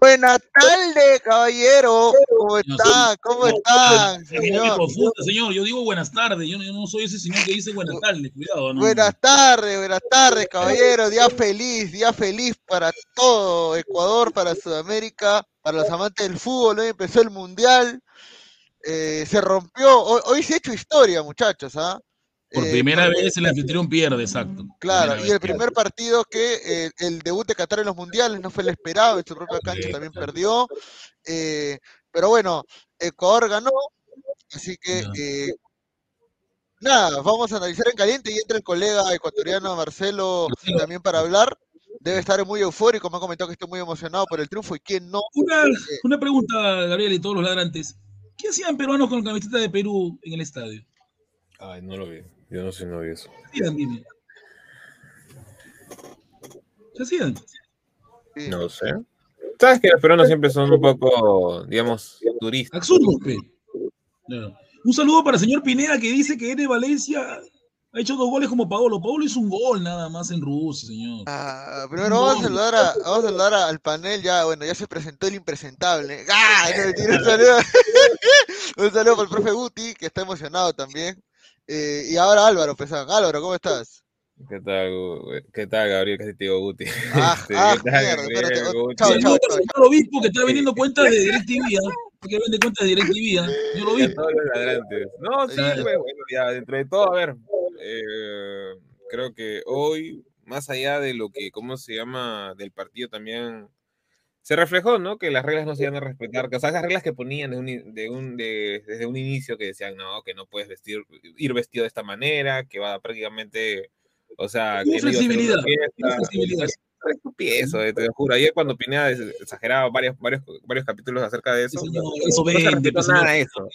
Buenas tardes, caballero. ¿Cómo están? ¿Cómo están? Señor? señor, yo digo buenas tardes. Yo no, soy ese señor que dice buenas tardes. Cuidado. ¿no? Buenas tardes, buenas tardes, caballero. Día feliz, día feliz para todo Ecuador, para Sudamérica, para los amantes del fútbol. Hoy empezó el mundial. Eh, se rompió. Hoy, se ha hecho historia, muchachos. ¿ah? Por eh, primera vez el anfitrión pierde, exacto. Claro, y el primer partido que eh, el debut de Qatar en los mundiales no fue el esperado, en su propia cancha también perdió. Eh, pero bueno, Ecuador ganó, así que nada, vamos a analizar en caliente y entra el colega ecuatoriano Marcelo también para hablar. Debe estar muy eufórico, me ha comentado que estoy muy emocionado por el triunfo y quién no. Una, una pregunta, Gabriel y todos los ladrantes. ¿Qué hacían peruanos con la camiseta de Perú en el estadio? Ay, no lo vi. Yo no sé, no vi eso. ¿Qué hacían, dime? ¿Qué hacían? No sé. Sabes que los peruanos siempre son un poco, digamos, turistas. Absurdo, Un saludo para el señor Pineda que dice que N Valencia ha hecho dos goles como Paolo. Paolo hizo un gol nada más en Rusia, señor. Ah, primero vamos a, saludar a, vamos a saludar al panel. Ya, bueno, ya se presentó el impresentable. ¡Ah! un, saludo. un saludo para el profe Guti, que está emocionado también. Eh, y ahora Álvaro Pesán. Álvaro, ¿cómo estás? ¿Qué tal, ¿Qué tal Gabriel? Casi te digo Guti. Ah, este, ah mierda, espérate. Chao, chao, chao. obispo que está vendiendo cuentas de DirecTV, ¿ah? que vende cuentas de DirecTV, ¿ah? Yo lo vi. No, sí, bueno, ya, dentro de todo, a ver, eh, creo que hoy, más allá de lo que, ¿cómo se llama? Del partido también se reflejó, ¿no? Que las reglas no se iban a respetar, que, o sea, esas reglas que ponían de un, de un, de, desde un inicio que decían, no, que no puedes vestir, ir vestido de esta manera, que va prácticamente, o sea... Hubo flexibilidad, flexibilidad. estupidez, eh, te lo juro. Ayer cuando Pineda exageraba varios, varios, varios capítulos acerca de eso. Señor, no- eso no se vende, respetó pues, nada señor. de eso.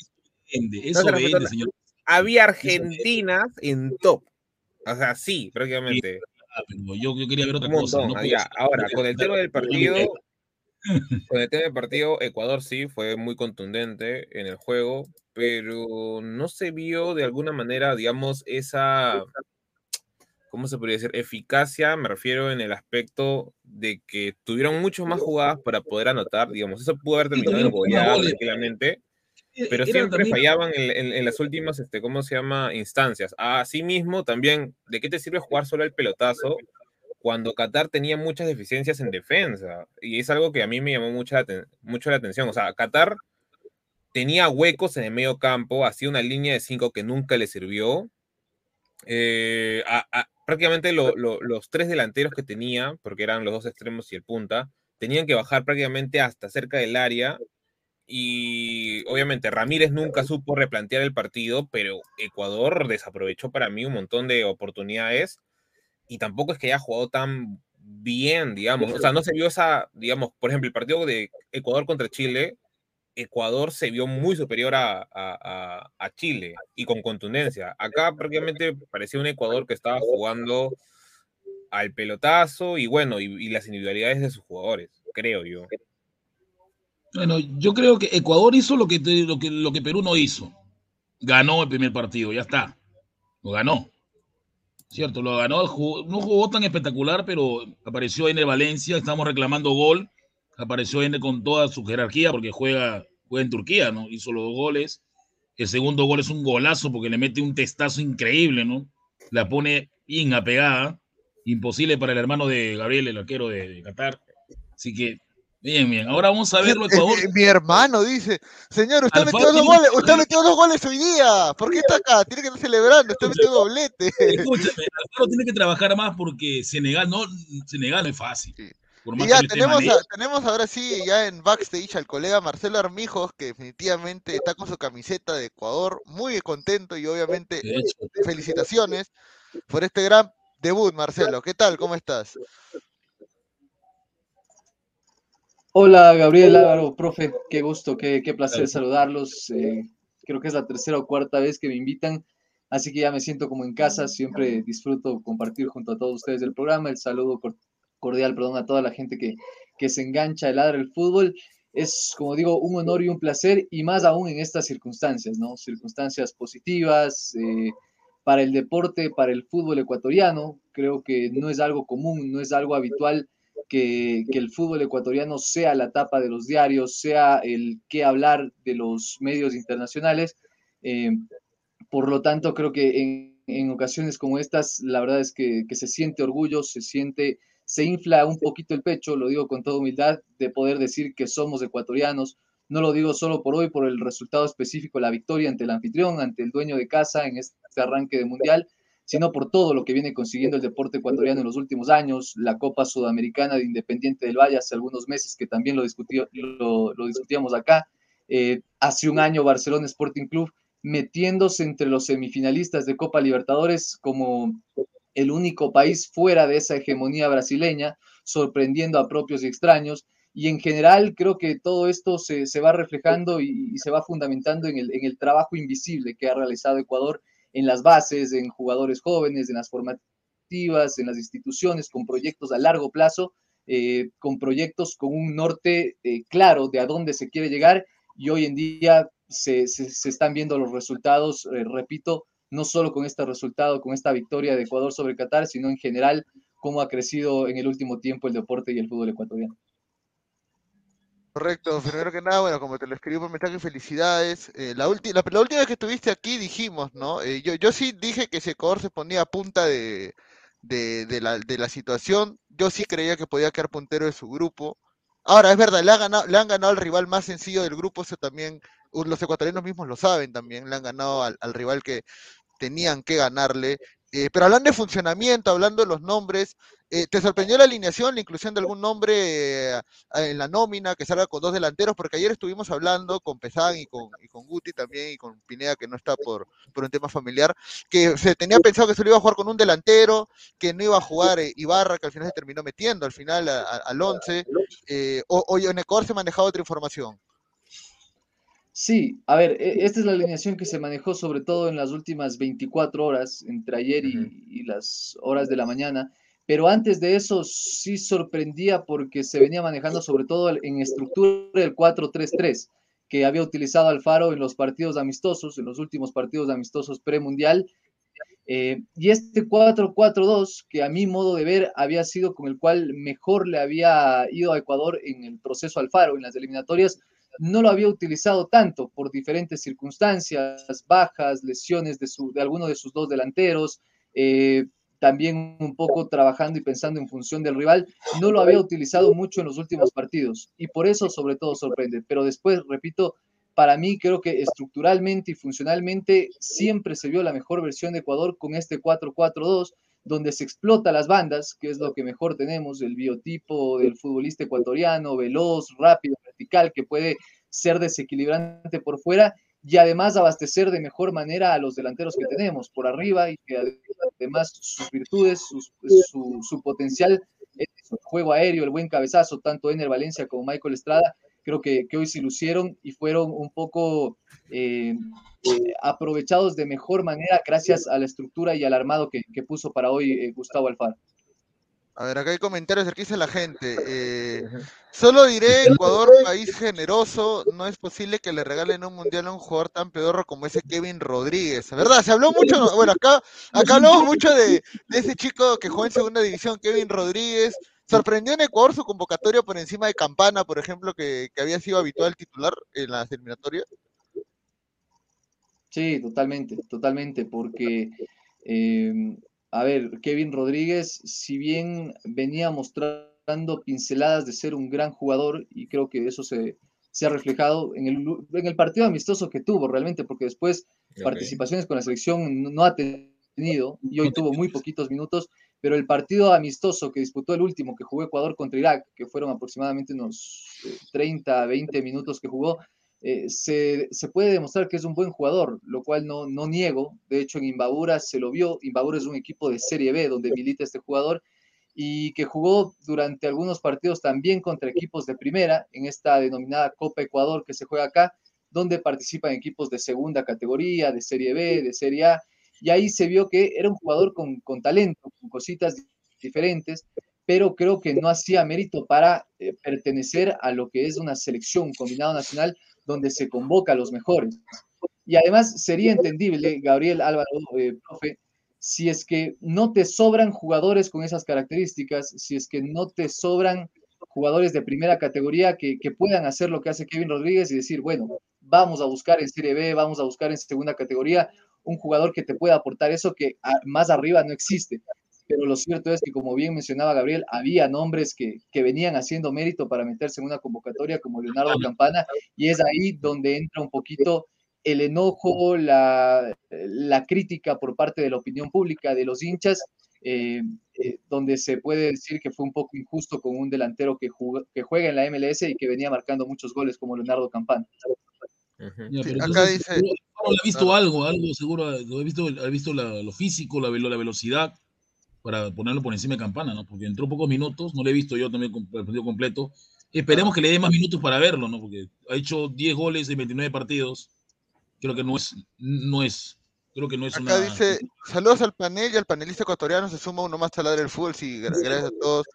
Vende, No eso se respetó vende, nada. señor. Había Argentinas en top. O sea, sí, prácticamente. Pero yo, yo quería ver otra Un cosa. montón. no ah, puedo Ahora, con el tema del partido. Con el tema del partido, Ecuador sí fue muy contundente en el juego, pero no se vio de alguna manera, digamos, esa, ¿cómo se podría decir? Eficacia, me refiero en el aspecto de que tuvieron muchos más jugadas para poder anotar, digamos, eso pudo haber terminado en goleada tranquilamente, pero siempre fallaban en, en- en las últimas, este, ¿cómo se llama? Instancias. Asimismo, también, ¿de qué te sirve jugar solo el pelotazo cuando Qatar tenía muchas deficiencias en defensa? Y es algo que a mí me llamó mucha, mucho la atención. O sea, Qatar tenía huecos en el medio campo, hacía una línea de cinco que nunca le sirvió. Eh, a- a- prácticamente lo- lo- los tres delanteros que tenía, porque eran los dos extremos y el punta, tenían que bajar prácticamente hasta cerca del área y obviamente Ramírez nunca supo replantear el partido, pero Ecuador desaprovechó para mí un montón de oportunidades y tampoco es que haya jugado tan bien, digamos. O sea, no se vio esa, digamos, por ejemplo, el partido de Ecuador contra Chile, Ecuador se vio muy superior a, a- a- Chile y con contundencia. Acá prácticamente parecía un Ecuador que estaba jugando al pelotazo y bueno, y, y las individualidades de sus jugadores, creo yo. Bueno, yo creo que Ecuador hizo lo que, lo que, lo que Perú no hizo. Ganó el primer partido, ya está. Lo ganó. Cierto, lo ganó. jugó- no jugó tan espectacular, pero apareció en el Valencia. Estamos reclamando gol. Apareció N con toda su jerarquía porque juega, juega en Turquía, ¿no? Hizo los dos goles. El segundo gol es un golazo porque le mete un testazo increíble, ¿no? La pone bien apegada. Imposible para el hermano de Gabriel, el arquero de Qatar. Así que, bien, bien. Ahora vamos a verlo, Eh, Ecuador. eh, mi hermano dice, señor, usted Alfaro metió dos goles, usted metió dos goles hoy día. ¿Por qué está acá? Tiene que estar celebrando, usted metió doblete. Escúchame, Alfaro tiene que trabajar más porque Senegal no, Senegal no es fácil. Y ya tenemos, a- tenemos ahora sí ya en backstage al colega Marcelo Armijos, que definitivamente está con su camiseta de Ecuador, muy contento y obviamente hecho. felicitaciones por este gran debut, Marcelo. ¿Qué tal? ¿Cómo estás? Hola Gabriel Álvaro, profe, qué gusto, qué, qué placer saludarlos. eh, creo que es la tercera o cuarta vez que me invitan, así que ya me siento como en casa, siempre disfruto compartir junto a todos ustedes el programa, el saludo cor- cordial, perdón, a toda la gente que, que se engancha el el fútbol. Es, como digo, un honor y un placer, y más aún en estas circunstancias, ¿no? Circunstancias positivas eh, para el deporte, para el fútbol ecuatoriano. Creo que no es algo común, no es algo habitual que, el fútbol ecuatoriano sea la tapa de los diarios, sea el que hablar de los medios internacionales. Eh, por lo tanto, creo que en, en ocasiones como estas, la verdad es que, que se siente orgullo, se siente, se infla un poquito el pecho, lo digo con toda humildad, de poder decir que somos ecuatorianos. No lo digo solo por hoy, por el resultado específico, la victoria ante el anfitrión, ante el dueño de casa en este arranque de mundial, sino por todo lo que viene consiguiendo el deporte ecuatoriano en los últimos años, la Copa Sudamericana de Independiente del Valle hace algunos meses que también lo, discutió, lo, lo discutíamos acá, eh, hace un año Barcelona Sporting Club metiéndose entre los semifinalistas de Copa Libertadores como el único país fuera de esa hegemonía brasileña, sorprendiendo a propios y extraños. Y en general creo que todo esto se, va reflejando y, se va fundamentando en el trabajo invisible que ha realizado Ecuador en las bases, en jugadores jóvenes, en las formativas, en las instituciones, con proyectos a largo plazo, eh, con proyectos con un norte eh, claro de a dónde se quiere llegar. Y hoy en día se, están viendo los resultados, eh, repito, no solo con este resultado, con esta victoria de Ecuador sobre Qatar, sino en general cómo ha crecido en el último tiempo el deporte y el fútbol ecuatoriano. Correcto, primero que nada, bueno, como te lo escribí por mensaje, felicidades. Eh, la, la, la, última vez que estuviste aquí dijimos, ¿no? Eh, yo, yo sí dije que si Ecuador se ponía a punta de, de, de, la, de la situación, yo sí creía que podía quedar puntero de su grupo. Ahora, es verdad, le, ha ganado, le han ganado al rival más sencillo del grupo, eso también, los ecuatorianos mismos lo saben también, le han ganado al, al rival que tenían que ganarle. Eh, pero hablando de funcionamiento, hablando de los nombres, Eh, ¿Te sorprendió la alineación, la inclusión de algún nombre eh, en la nómina que salga con dos delanteros? Porque ayer estuvimos hablando con Pesán y con, y con Guti también y con Pineda, que no está por, por un tema familiar, que se tenía pensado que se lo iba a jugar con un delantero, que no iba a jugar eh, Ibarra, que al final se terminó metiendo al final a- a- al 11. Eh, o, o en Ecuador se manejaba otra información. Sí, a ver, e- esta es la alineación que se manejó sobre todo en las últimas 24 horas, entre ayer y, y las horas de la mañana, pero antes de eso sí sorprendía porque se venía manejando sobre todo en estructura el 4-3-3 que había utilizado Alfaro en los partidos amistosos, en los últimos partidos amistosos premundial. Eh, y este 4-4-2, que a mi modo de ver había sido con el cual mejor le había ido a Ecuador en el proceso Alfaro, en las eliminatorias, no lo había utilizado tanto por diferentes circunstancias, bajas, lesiones de, su, de alguno de sus dos delanteros, eh, también un poco trabajando y pensando en función del rival, no lo había utilizado mucho en los últimos partidos y por eso sobre todo sorprende. Pero después, repito, para mí creo que estructuralmente y funcionalmente siempre se vio la mejor versión de Ecuador con este 4-4-2, donde se explota las bandas, que es lo que mejor tenemos, el biotipo del futbolista ecuatoriano, veloz, rápido, vertical, que puede ser desequilibrante por fuera y además abastecer de mejor manera a los delanteros que tenemos por arriba y que además sus virtudes, su, su potencial, el juego aéreo, el buen cabezazo, tanto Ener Valencia como Michael Estrada, creo que, que hoy se lucieron y fueron un poco eh, eh, aprovechados de mejor manera gracias a la estructura y al armado que, que puso para hoy eh, Gustavo Alfaro. A ver, acá hay comentarios, aquí dice la gente. eh, solo diré, Ecuador, país generoso, no es posible que le regalen un mundial a un jugador tan pedorro como ese Kevin Rodríguez. ¿Verdad? Se habló mucho, bueno, acá, acá hablamos mucho de, de ese chico que jugó en segunda división, Kevin Rodríguez. Sorprendió en Ecuador su convocatoria por encima de Campana, por ejemplo, que, que había sido habitual titular en las eliminatorias. Sí, totalmente, totalmente, porque, eh, a ver, Kevin Rodríguez, si bien venía mostrando pinceladas de ser un gran jugador, y creo que eso se, se ha reflejado en el, en el partido amistoso que tuvo realmente, porque después participaciones con la selección no, no ha tenido, y hoy tuvo muy poquitos minutos, pero el partido amistoso que disputó el último, que jugó Ecuador contra Irak, que fueron aproximadamente unos eh, 30, 20 minutos que jugó, eh, se, se puede demostrar que es un buen jugador, lo cual no, no niego. De hecho, en Imbabura se lo vio. Imbabura es un equipo de Serie B donde milita este jugador y que jugó durante algunos partidos también contra equipos de primera en esta denominada Copa Ecuador que se juega acá, donde participan equipos de segunda categoría, de Serie B, de Serie A. Y ahí se vio que era un jugador con, con talento, con cositas diferentes, pero creo que no hacía mérito para eh, pertenecer a lo que es una selección, combinado nacional, donde se convoca a los mejores. Y además sería entendible, Gabriel Álvaro, eh, profe, si es que no te sobran jugadores con esas características, si es que no te sobran jugadores de primera categoría que, que puedan hacer lo que hace Kevin Rodríguez y decir, bueno, vamos a buscar en Serie B, vamos a buscar en segunda categoría un jugador que te pueda aportar eso que más arriba no existe. Pero lo cierto es que, como bien mencionaba Gabriel, había nombres que, que venían haciendo mérito para meterse en una convocatoria como Leonardo Campana, y es ahí donde entra un poquito el enojo, la, la crítica por parte de la opinión pública, de los hinchas, eh, eh, donde se puede decir que fue un poco injusto con un delantero que, que juega en la MLS y que venía marcando muchos goles como Leonardo Campana. Ya, Sí, pero acá entonces, dice- seguro- ha visto algo, algo seguro, he visto, ha visto la- lo físico, la, velo- la velocidad para ponerlo por encima de Campana, ¿no? Porque entró pocos minutos, no le he visto yo también el partido completo. Esperemos que le dé más minutos para verlo, ¿no? Porque ha hecho 10 goles en 29 partidos. Creo que no es, no es, creo que no es Acá una. dice, saludos al panel y al panelista ecuatoriano, se suma uno más a ladrar el fútbol, sí, gra- gracias a todos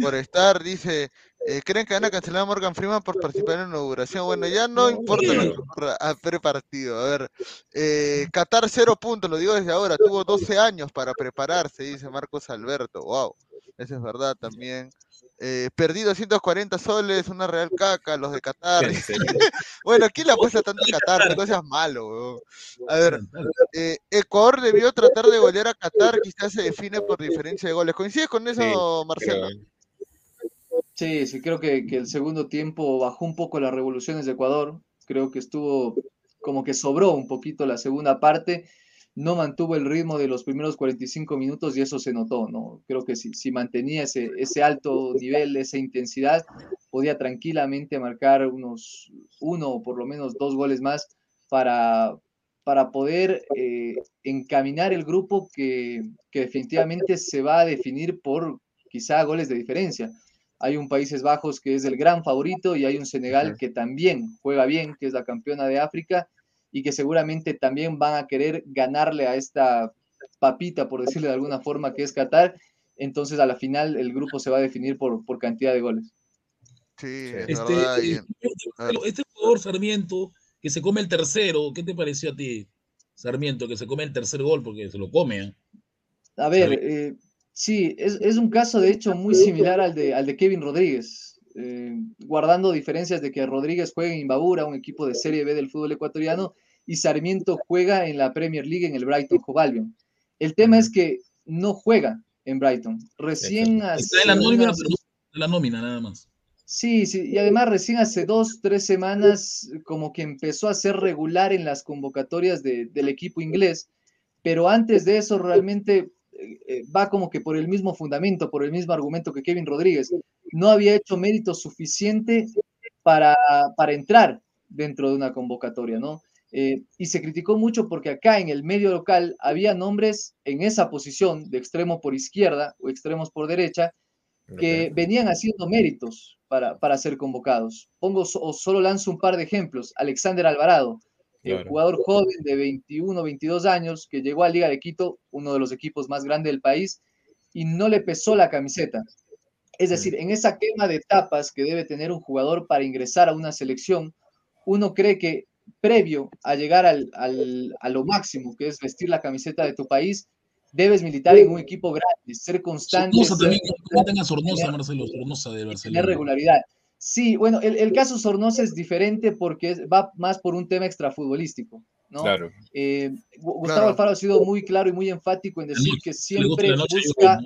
por estar, dice, eh, ¿creen que van a cancelar a Morgan Freeman por participar en la inauguración? Bueno, ya no importa lo que ocurra a prepartido, a ver, eh, Qatar cero puntos, lo digo desde ahora, tuvo 12 años para prepararse, dice Marcos Alberto, wow, eso es verdad también. Eh, perdí 240 soles, una real caca, los de Qatar. Bueno, ¿quién le apuesta tanto a Qatar? No seas malo, weón. A ver, eh, Ecuador debió tratar de golear a Qatar, quizás se define por diferencia de goles. ¿Coincides con eso, Sí, Marcelo? Sí, sí, creo que, que el segundo tiempo bajó un poco las revoluciones de Ecuador. Creo que estuvo como que sobró un poquito la segunda parte. No mantuvo el ritmo de los primeros 45 minutos y eso se notó, ¿no? Creo que si, si mantenía ese, ese alto nivel, esa intensidad, podía tranquilamente marcar unos uno o por lo menos dos goles más para, para poder eh, encaminar el grupo que, que definitivamente se va a definir por quizá goles de diferencia. Hay un Países Bajos que es el gran favorito y hay un Senegal que también juega bien, que es la campeona de África y que seguramente también van a querer ganarle a esta papita, por decirle de alguna forma, que es Qatar. Entonces, a la final, el grupo se va a definir por, por cantidad de goles. Sí, Este, es verdad. y- eh, este jugador Sarmiento que se come el tercero, ¿qué te pareció a ti, Sarmiento, que se come el tercer gol porque se lo come? ¿eh? A ver, eh, sí, es, es un caso de hecho muy similar al de, al de Kevin Rodríguez, eh, guardando diferencias de que Rodríguez juega en Imbabura, un equipo de Serie B del fútbol ecuatoriano, y Sarmiento juega en la Premier League en el Brighton Hove Albion. El tema es que no juega en Brighton. Recién Está hace en la nómina, unas- pero la nómina nada más. Sí, sí, y además recién hace dos, tres semanas como que empezó a ser regular en las convocatorias de- del equipo inglés, pero antes de eso realmente eh, eh, va como que por el mismo fundamento, por el mismo argumento que Kevin Rodríguez. No había hecho mérito suficiente para, para entrar dentro de una convocatoria, ¿no? Eh, y se criticó mucho porque acá en el medio local había nombres en esa posición de extremo por izquierda o extremos por derecha que venían haciendo méritos para, para ser convocados. Pongo so- o solo lanzo un par de ejemplos. Alexander Alvarado, el Claro. jugador joven de 21, 22 años que llegó a Liga de Quito, uno de los equipos más grandes del país, y no le pesó la camiseta. Es decir, en esa quema de etapas que debe tener un jugador para ingresar a una selección, uno cree que previo a llegar al, al- a lo máximo, que es vestir la camiseta de tu país, debes militar en un equipo grande, ser constante, Sornosa ser también, comentan a Sornosa, tener- Marcelo, Sornosa de tener Barcelona. regularidad. Sí, bueno, el, el caso Sornosa es diferente porque va más por un tema extrafutbolístico, ¿no? Claro. Eh, Gu- Gustavo Claro. Alfaro ha sido muy claro y muy enfático en decir noche, que siempre noche, busca,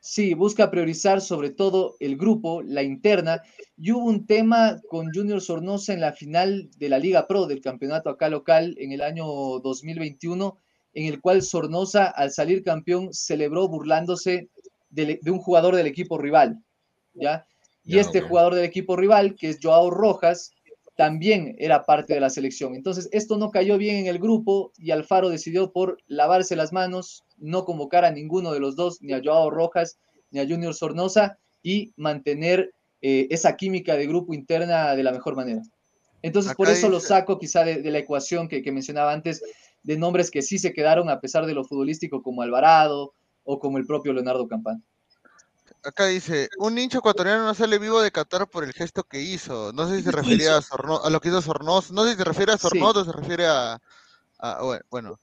sí, busca priorizar sobre todo el grupo, la interna. Y hubo un tema con Junior Sornosa en la final de la Liga Pro del campeonato acá local en el año 2021, en el cual Sornosa, al salir campeón, celebró burlándose del- de un jugador del equipo rival, ¿ya? Y Ya, este jugador del equipo rival, que es Joao Rojas, también era parte de la selección. Entonces, esto no cayó bien en el grupo y Alfaro decidió por lavarse las manos, no convocar a ninguno de los dos, ni a Joao Rojas, ni a Junior Sornosa, y mantener eh, esa química de grupo interna de la mejor manera. Entonces, por eso lo saco quizá de, de la ecuación que, que mencionaba antes, de nombres que sí se quedaron a pesar de lo futbolístico, como Alvarado o como el propio Leonardo Campán. Acá dice, un hincha ecuatoriano no sale vivo de Qatar por el gesto que hizo. No sé si se refería a, Sorno- a lo que hizo Sornosa. No sé si se refiere a Sí. Sornosa o se refiere a... a- bueno, bueno.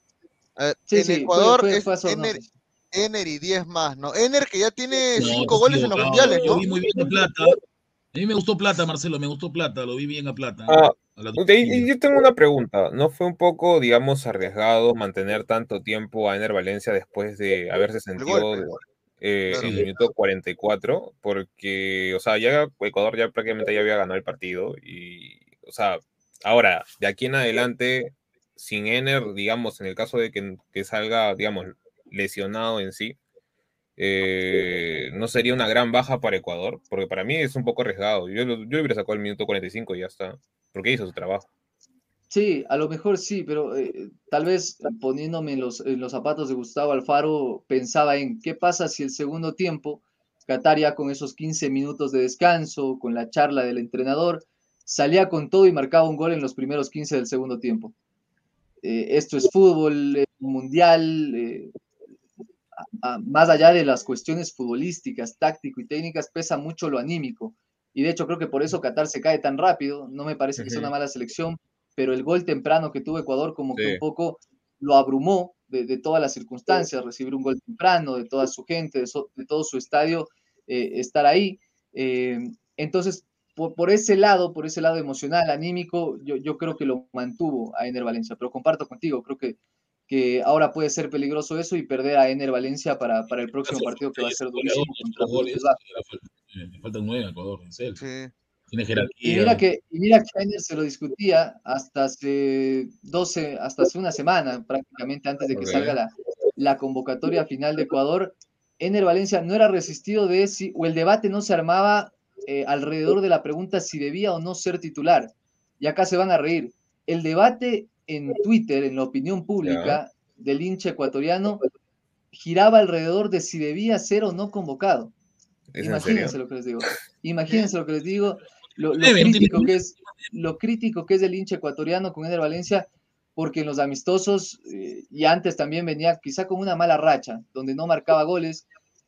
A ver, Sí, en sí, Ecuador fue- es fue. Ener, Ener y 10 más, ¿no? Ener que ya tiene No, 5 estás goles en los mundiales, ¿no? vi muy bien a Plata. A mí me gustó Plata, Marcelo, me gustó Plata, lo vi bien a Plata. Ah, A y yo tengo una pregunta. ¿No fue un poco, digamos, arriesgado mantener tanto tiempo a Ener Valencia después de haberse sentido golpe. Eh, Claro. en el minuto 44? Porque, o sea, ya Ecuador ya prácticamente ya había ganado el partido. Y, o sea, ahora, de aquí en adelante, sin Ener, digamos, en el caso de que, que salga, digamos, lesionado en sí, eh, no sería una gran baja para Ecuador, porque para mí es un poco arriesgado. Yo, yo hubiera sacado el minuto 45 y ya está, porque hizo su trabajo. Sí, a lo mejor sí, pero eh, tal vez poniéndome en los, en los zapatos de Gustavo Alfaro, pensaba en qué pasa si el segundo tiempo, Qatar ya con esos 15 minutos de descanso, con la charla del entrenador, salía con todo y marcaba un gol en los primeros 15 del segundo tiempo. Eh, esto es fútbol, mundial, eh, a- a- más allá de las cuestiones futbolísticas, táctico y técnicas, pesa mucho lo anímico. Y de hecho creo que por eso Qatar se cae tan rápido. No me parece que sea una mala selección, pero el gol temprano que tuvo Ecuador como que Sí. un poco lo abrumó de, de todas las circunstancias, recibir un gol temprano, de toda su gente, de, so- de todo su estadio, eh, estar ahí. Eh, entonces, por, por ese lado, por ese lado emocional, anímico, yo, yo creo que lo mantuvo a Ener Valencia, pero comparto contigo, creo que, que ahora puede ser peligroso eso y perder a Ener Valencia para, para el próximo partido que va a ser durísimo contra faltan- nueve a Ecuador, es él. Sí. Tiene Y mira que, y mira que se lo discutía hasta hace 12, hasta hace una semana, prácticamente antes de que salga la, la convocatoria final de Ecuador. Ener Valencia no era resistido de si, o el debate no se armaba eh, alrededor de la pregunta si debía o no ser titular. Y acá se van a reír. El debate en Twitter, en la opinión pública del hincha ecuatoriano, giraba alrededor de si debía ser o no convocado. ¿Es en Imagínense lo que les digo. Imagínense lo que les digo. Lo, crítico que es, lo crítico que es el hincha ecuatoriano con Eder Valencia, porque en los amistosos eh, y antes también venía quizá con una mala racha, donde no marcaba goles.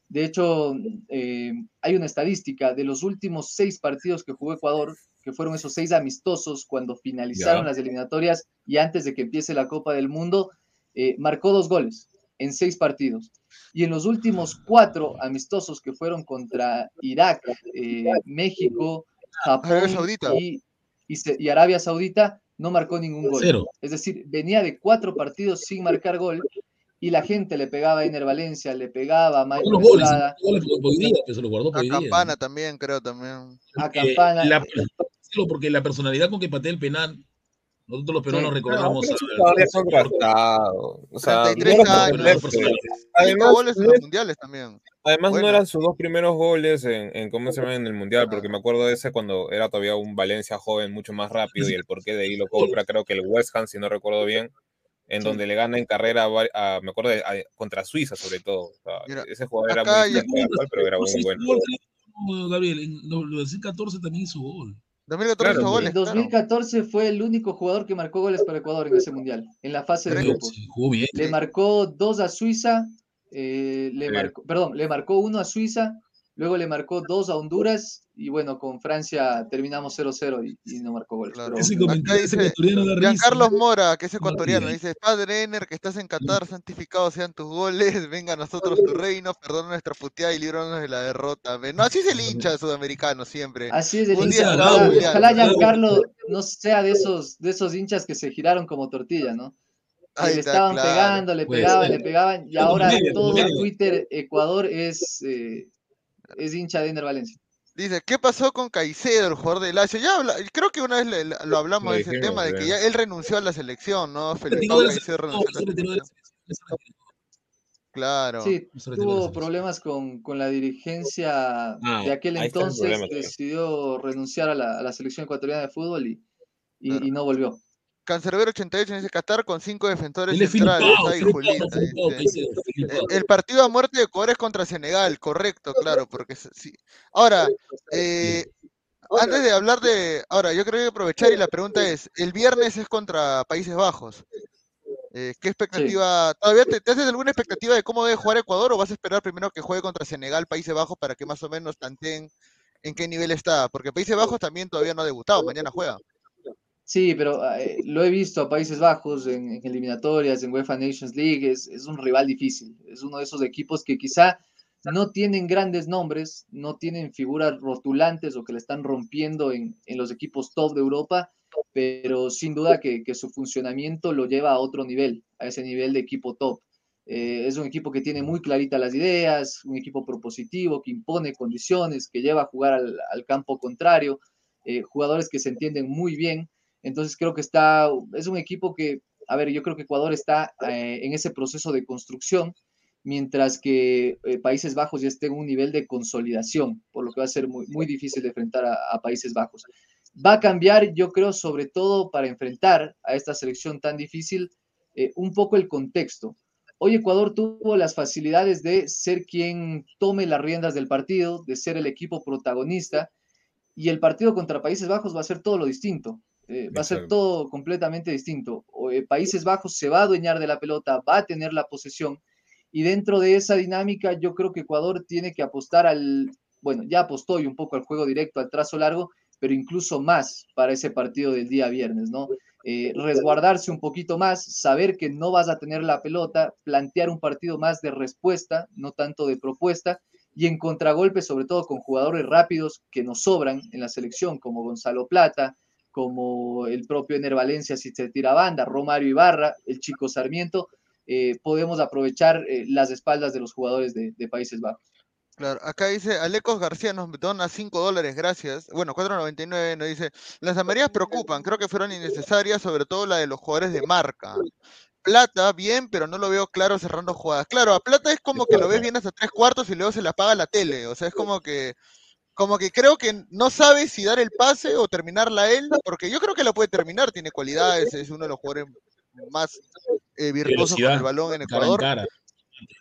De hecho, eh, hay una estadística de los últimos seis partidos que jugó Ecuador, que fueron esos seis amistosos cuando finalizaron Ya. las eliminatorias y antes de que empiece la Copa del Mundo, eh, marcó dos goles en seis partidos. Y en los últimos cuatro amistosos que fueron contra Irak, eh, México, Japón Arabia Saudita. y, y se- y Arabia Saudita, no marcó ningún gol. Cero. Es decir, venía de cuatro partidos sin marcar gol y la gente le pegaba a Ener Valencia, le pegaba a Mike Unos goles, Estrada, goles por por hoy día, que se lo guardó por A día. Campana también, creo, también. a Eh, Campana. la- porque la personalidad con que patea el penal, nosotros los peruanos Sí. recordamos No, a- son. O sea, 33 no era años. Además, goles en los es- mundiales también. Además, Bueno. no eran sus dos primeros goles en, en cómo se llama en el Mundial, porque me acuerdo de ese cuando era todavía un Valencia joven, mucho más rápido, y el porqué de ahí lo compra, creo que el West Ham, si no recuerdo bien, en Sí. donde le gana en carrera, a me acuerdo, de- a- contra Suiza sobre todo. O sea, Mira, ese jugador era muy ya- al actual, pero era muy bueno. Gabriel, en lo- lo del 2014 también hizo gol. 2014 Claro, goles, En claro. 2014 fue el único jugador que marcó goles para Ecuador en ese mundial, en la fase de grupos. Sí. Le Sí. marcó dos a Suiza, eh, le Sí. marcó, perdón, le marcó uno a Suiza, luego le marcó dos a Honduras y bueno, con Francia terminamos 0-0 y, y no marcó goles. Claro. pero- Ese Acá comentario, ese dice ecuatoriano da risa. Giancarlos Mora, que es No, ecuatoriano, dice, Padre Ener, que estás en Qatar, santificados sean tus goles, venga a nosotros tu reino, perdona nuestra puteada y líbranos de la derrota. No, así es el hincha sudamericano siempre. Así es, el Un hincha. día Ojalá, ojalá. Giancarlo no sea de esos, de esos hinchas que se giraron como tortilla, ¿no? Ahí le está, estaban claro. pegando, le Puede pegaban, ser. le pegaban, y ahora todo media. Twitter Ecuador es, eh, es hincha de Ener Valencia. Dice, ¿qué pasó con Caicedo, el jugador del Lazio? Ya habla- creo que una vez le- le- lo hablamos de ese dijimos, tema, de que ya él renunció a la selección, ¿no? De la Caicedo renunció a la de selección. Claro. Sí, de tuvo problemas con, con la dirigencia Ah, de aquel el entonces, problema decidió renunciar a la, a la selección ecuatoriana de fútbol y, y, Claro. y no volvió. Cancerbero 88 dice Qatar con cinco defensores centrales. Julita, dice. El partido a muerte de Ecuador es contra Senegal, correcto, claro, porque sí. Ahora, eh, antes de hablar de, ahora yo creo que aprovechar y la pregunta es, el viernes es contra Países Bajos. Eh, ¿Qué expectativa? ¿Todavía te, te haces alguna expectativa de cómo debe jugar Ecuador o vas a esperar primero que juegue contra Senegal, Países Bajos, para que más o menos tanteen en qué nivel está? Porque Países Bajos también todavía no ha debutado, mañana juega. Sí, pero eh, lo he visto a Países Bajos en, en eliminatorias, en UEFA Nations League, es, un rival difícil, es uno de esos equipos que quizá no tienen grandes nombres, no tienen figuras rotulantes o que le están rompiendo en, en los equipos top de Europa, pero sin duda que, su funcionamiento lo lleva a otro nivel, a ese nivel de equipo top. Eh, es un equipo que tiene muy claritas las ideas, un equipo propositivo, que impone condiciones, que lleva a jugar al, al campo contrario, eh, jugadores que se entienden muy bien. Entonces creo que está, es un equipo que, a ver, yo creo que Ecuador está eh, en ese proceso de construcción, mientras que eh, Países Bajos ya esté en un nivel de consolidación, por lo que va a ser muy, muy difícil de enfrentar a, Países Bajos. Va a cambiar, yo creo, sobre todo para enfrentar a esta selección tan difícil, eh, un poco el contexto. Hoy Ecuador tuvo las facilidades de ser quien tome las riendas del partido, de ser el equipo protagonista, y el partido contra Países Bajos va a ser todo lo distinto. Eh, va a ser todo completamente distinto. Eh, Países Bajos se va a adueñar de la pelota, va a tener la posesión, y dentro de esa dinámica yo creo que Ecuador tiene que apostar al, bueno, ya apostó y un poco al juego directo, al trazo largo, pero incluso más para ese partido del día viernes, ¿no? Eh, resguardarse un poquito más, saber que no vas a tener la pelota, plantear un partido más de respuesta, no tanto de propuesta, y en contragolpe, sobre todo con jugadores rápidos que nos sobran en la selección, como Gonzalo Plata, como el propio Ener Valencia si se tira banda, Romario Ibarra, el chico Sarmiento, eh, podemos aprovechar eh, las espaldas de los jugadores de, Países Bajos. Claro, acá dice Alecos García nos dona 5 dólares, gracias. Bueno, 4.99 nos dice, las amarillas preocupan, creo que fueron innecesarias, sobre todo la de los jugadores de marca. Plata, bien, pero no lo veo claro cerrando jugadas. Claro, a Plata es como que lo ves bien hasta tres cuartos y luego se le apaga la tele. O sea, es como que, como que creo que no sabe si dar el pase o terminarla él, porque yo creo que la puede terminar, tiene cualidades, es uno de los jugadores más eh, virtuosos con el balón en cara en Ecuador. cara.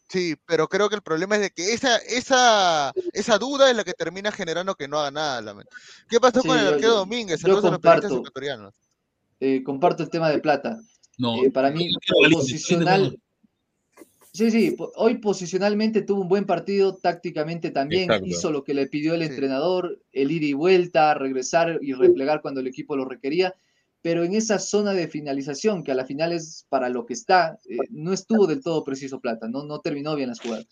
Sí, pero creo que el problema es de que esa, esa, esa duda es la que termina generando que no haga nada. la ¿Qué pasó Sí, con el arquero Domínguez? yo comparto. ecuatorianos. Eh, comparto el tema de plata. No, Eh, para mí, posicional. Sí, sí, hoy posicionalmente tuvo un buen partido, tácticamente también Exacto. hizo lo que le pidió el Sí. entrenador, el ir y vuelta, regresar y replegar cuando el equipo lo requería, pero en esa zona de finalización, que a la final es para lo que está, eh, no estuvo del todo preciso Plata, no, no terminó bien las jugadas.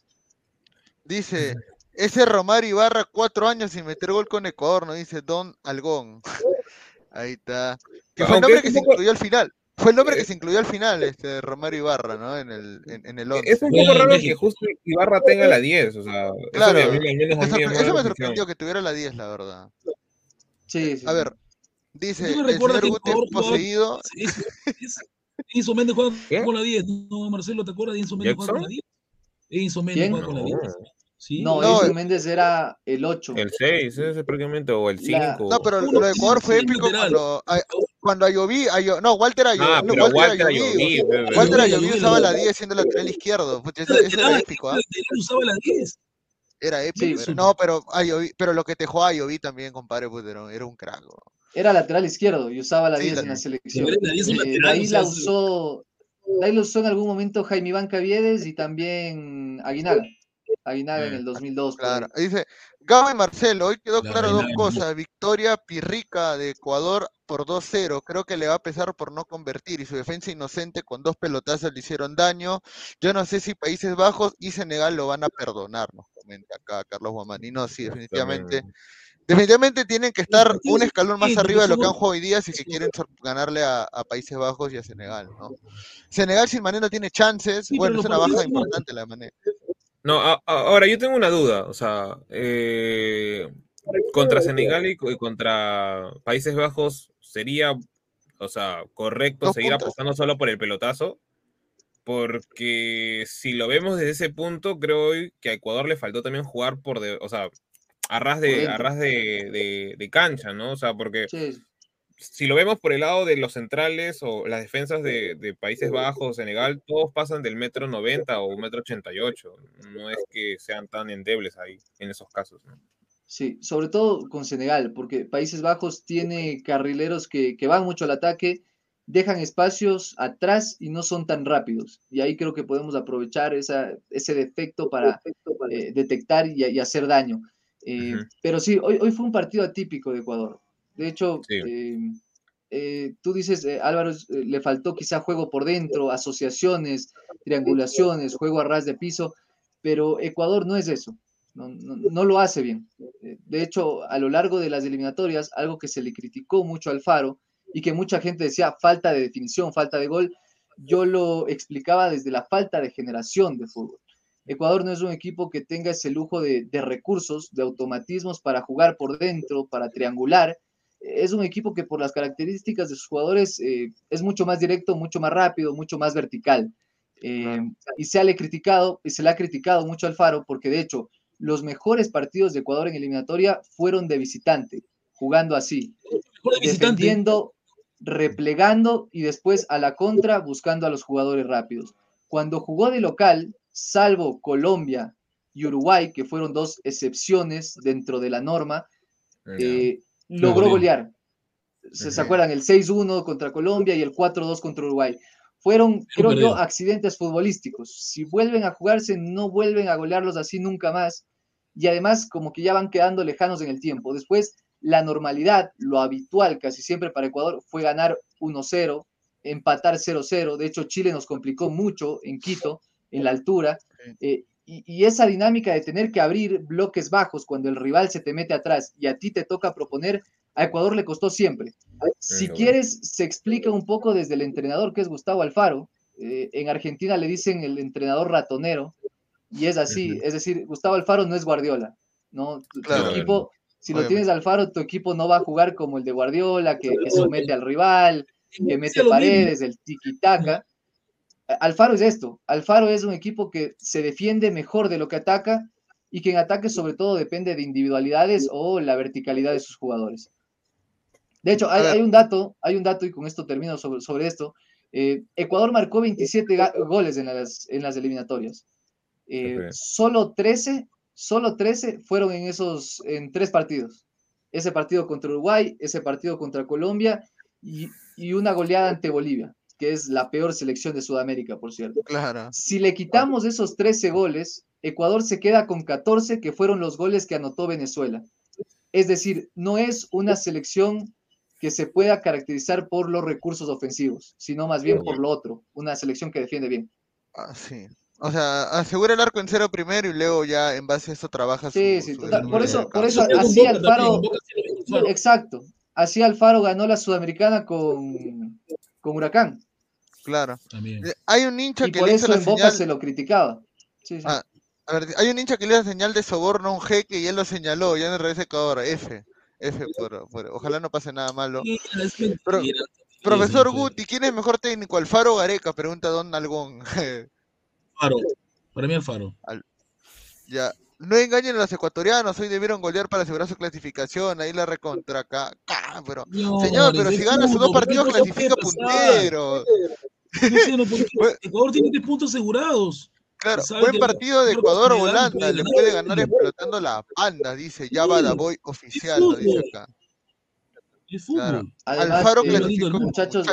Dice, ese Romario Ibarra, cuatro años sin meter gol con Ecuador, no dice Don Algón. Ahí está. Que fue el nombre que se incluyó al final. Fue el nombre que Eh, se incluyó al final, este Romario Ibarra, ¿no? En el, en, en el 11. Es un poco raro que justo Ibarra tenga la 10, o sea, Claro, eso, me- eso la me sorprendió que tuviera la 10, la verdad. Sí, sí, A ver, dice ¿Tú me el recuerdas señor que Guti poseído. Es- es- Enzo Méndez juega ¿Qué? con la 10. No, Marcelo, ¿te acuerdas de Enzo Méndez juega con la 10? Enzo Méndez juega con la 10. Sí. No, No, el- Méndez era el 8. El 6, ese prácticamente, o el La- 5. No, pero lo de Ecuador fue sí, épico cuando, a- cuando Ayoví, Ayo- no, Walter Ayoví, Ah, no, pero Walter Walter Ayoví. Walter Ayoví, usaba la Ayoví. 10 siendo lateral izquierdo, pucha, eso, Era épico, ¿ah? usaba la 10. Era épico. Sí. era- No, pero Ayoví, pero lo que te jugaba Ayoví también, compadre, pues, era, era un crack. ¿no? Era lateral izquierdo y usaba la Sí, 10 la- en la selección. Pero la 10 es un Eh, lateral, ahí la usó, ahí lo usó en algún momento Jaime Iván Caviedes y también Aguinaga. Aguinaga en Mm. el 2002. por ahí. Claro. Dice, Gabo y Marcelo, hoy quedó La claro dos cosas. Victoria pirrica de Ecuador por 2-0. Creo que le va a pesar por no convertir y su defensa inocente con dos pelotazos le hicieron daño. Yo no sé si Países Bajos y Senegal lo van a perdonar, nos comenta acá Carlos Guamani. No, sí, definitivamente. Definitivamente tienen que estar un escalón más arriba de lo que han jugado hoy día si que quieren ganarle a, a Países Bajos y a Senegal, ¿no? Senegal sin manera tiene chances. Bueno, es una baja importante la de manera. No, a- a- ahora yo tengo una duda, o sea, eh, contra Senegal y, co- y contra Países Bajos sería, o sea, correcto Dos seguir puntos. apostando solo por el pelotazo, porque si lo vemos desde ese punto, creo hoy que a Ecuador le faltó también jugar por, de, o sea, a ras de, dentro. a ras de, de- de cancha, ¿no? O sea, porque Sí, si lo vemos por el lado de los centrales o las defensas de, de Países Bajos, Senegal, todos pasan del metro 90 o metro 88. No es que sean tan endebles ahí en esos casos. ¿no? sí, sobre todo con Senegal, porque Países Bajos tiene carrileros que, que van mucho al ataque, dejan espacios atrás y no son tan rápidos. Y ahí creo que podemos aprovechar esa, ese defecto para eh, detectar y, y hacer daño. Eh. Pero sí, hoy, hoy fue un partido atípico de Ecuador. De hecho, Sí. eh, eh, tú dices, eh, Álvaro, le faltó quizá juego por dentro, asociaciones, triangulaciones, juego a ras de piso, pero Ecuador no es eso, no, no- no lo hace bien. De hecho, a lo largo de las eliminatorias, algo que se le criticó mucho al Faro y que mucha gente decía falta de definición, falta de gol, yo lo explicaba desde la falta de generación de fútbol. Ecuador no es un equipo que tenga ese lujo de, de recursos, de automatismos para jugar por dentro, para triangular. Es un equipo que por las características de sus jugadores eh, es mucho más directo, mucho más rápido, mucho más vertical. Eh, y se le, criticado, y se le ha criticado mucho al Faro porque de hecho los mejores partidos de Ecuador en eliminatoria fueron de visitante, jugando así, defendiendo, replegando y después a la contra buscando a los jugadores rápidos. Cuando jugó de local, salvo Colombia y Uruguay, que fueron dos excepciones dentro de la norma, eh, logró golear. ¿Se, acuerdan? El 6-1 contra Colombia y el 4-2 contra Uruguay. Fueron, creo yo, accidentes futbolísticos. Si vuelven a jugarse, no vuelven a golearlos así nunca más. Y además, como que ya van quedando lejanos en el tiempo. Después, la normalidad, lo habitual casi siempre para Ecuador fue ganar 1-0, empatar 0-0. De hecho, Chile nos complicó mucho en Quito, en la altura. Eh, y, y esa dinámica de tener que abrir bloques bajos cuando el rival se te mete atrás y a ti te toca proponer, a Ecuador le costó siempre. Si bueno. quieres, se explica un poco desde el entrenador que es Gustavo Alfaro. Eh, en Argentina le dicen el entrenador ratonero, Y es así, es decir, Gustavo Alfaro no es Guardiola, ¿no? Tu, equipo, si lo tienes Alfaro, tu equipo no va a jugar como el de Guardiola, que, que somete al rival, que mete paredes, el tiki-taka. Alfaro es esto, Alfaro es un equipo que se defiende mejor de lo que ataca y que en ataque sobre todo depende de individualidades o la verticalidad de sus jugadores. De hecho, hay, un dato, hay un dato y con esto termino sobre, sobre esto. Eh, Ecuador marcó 27 ga- goles en las, en las eliminatorias. Eh. Solo 13, solo 13 fueron en esos, en tres partidos. Ese partido contra Uruguay, ese partido contra Colombia y, y una goleada ante Bolivia, que es la peor selección de Sudamérica, por cierto. Claro. Si le quitamos esos 13 goles, Ecuador se queda con 14 que fueron los goles que anotó Venezuela. Es decir, no es una selección que se pueda caracterizar por los recursos ofensivos, sino más bien por lo otro, una selección que defiende bien. Ah, sí. O sea, asegura el arco en cero primero y luego ya en base a eso trabaja su, Sí, sí, su total, por eso, por eso así Alfaro. exacto, así Alfaro ganó la Sudamericana con, con Huracán, Claro. También. Eh, Hay un hincha y que por le hizo eso la en Boca señal. se lo criticaba. Sí, sí. Ah, a ver, hay un hincha que le hizo señal de soborno a un jeque y él lo señaló, ya en el revés de Ecuador. F. F por, por- Ojalá no pase nada malo. Sí, Pero- Profesor. Guti, ¿quién es mejor técnico? ¿Alfaro o Gareca? Pregunta Don Algón. Alfaro. Para mí Alfaro. ya. No engañen a los ecuatorianos, hoy debieron golear para asegurar su clasificación, ahí la recontra acá. Pero, No, señor, pero si gana sus dos partidos clasifica puntero. No sé, no, Bueno. Ecuador tiene tres puntos asegurados. Claro, buen que partido de Ecuador o Holanda, puede le ganar. puede ganar explotando la panda, dice Java Sí, Boy oficial, lo dice acá. Es fútbol. Claro. Además, Alfaro eh, muchachos, muchachos,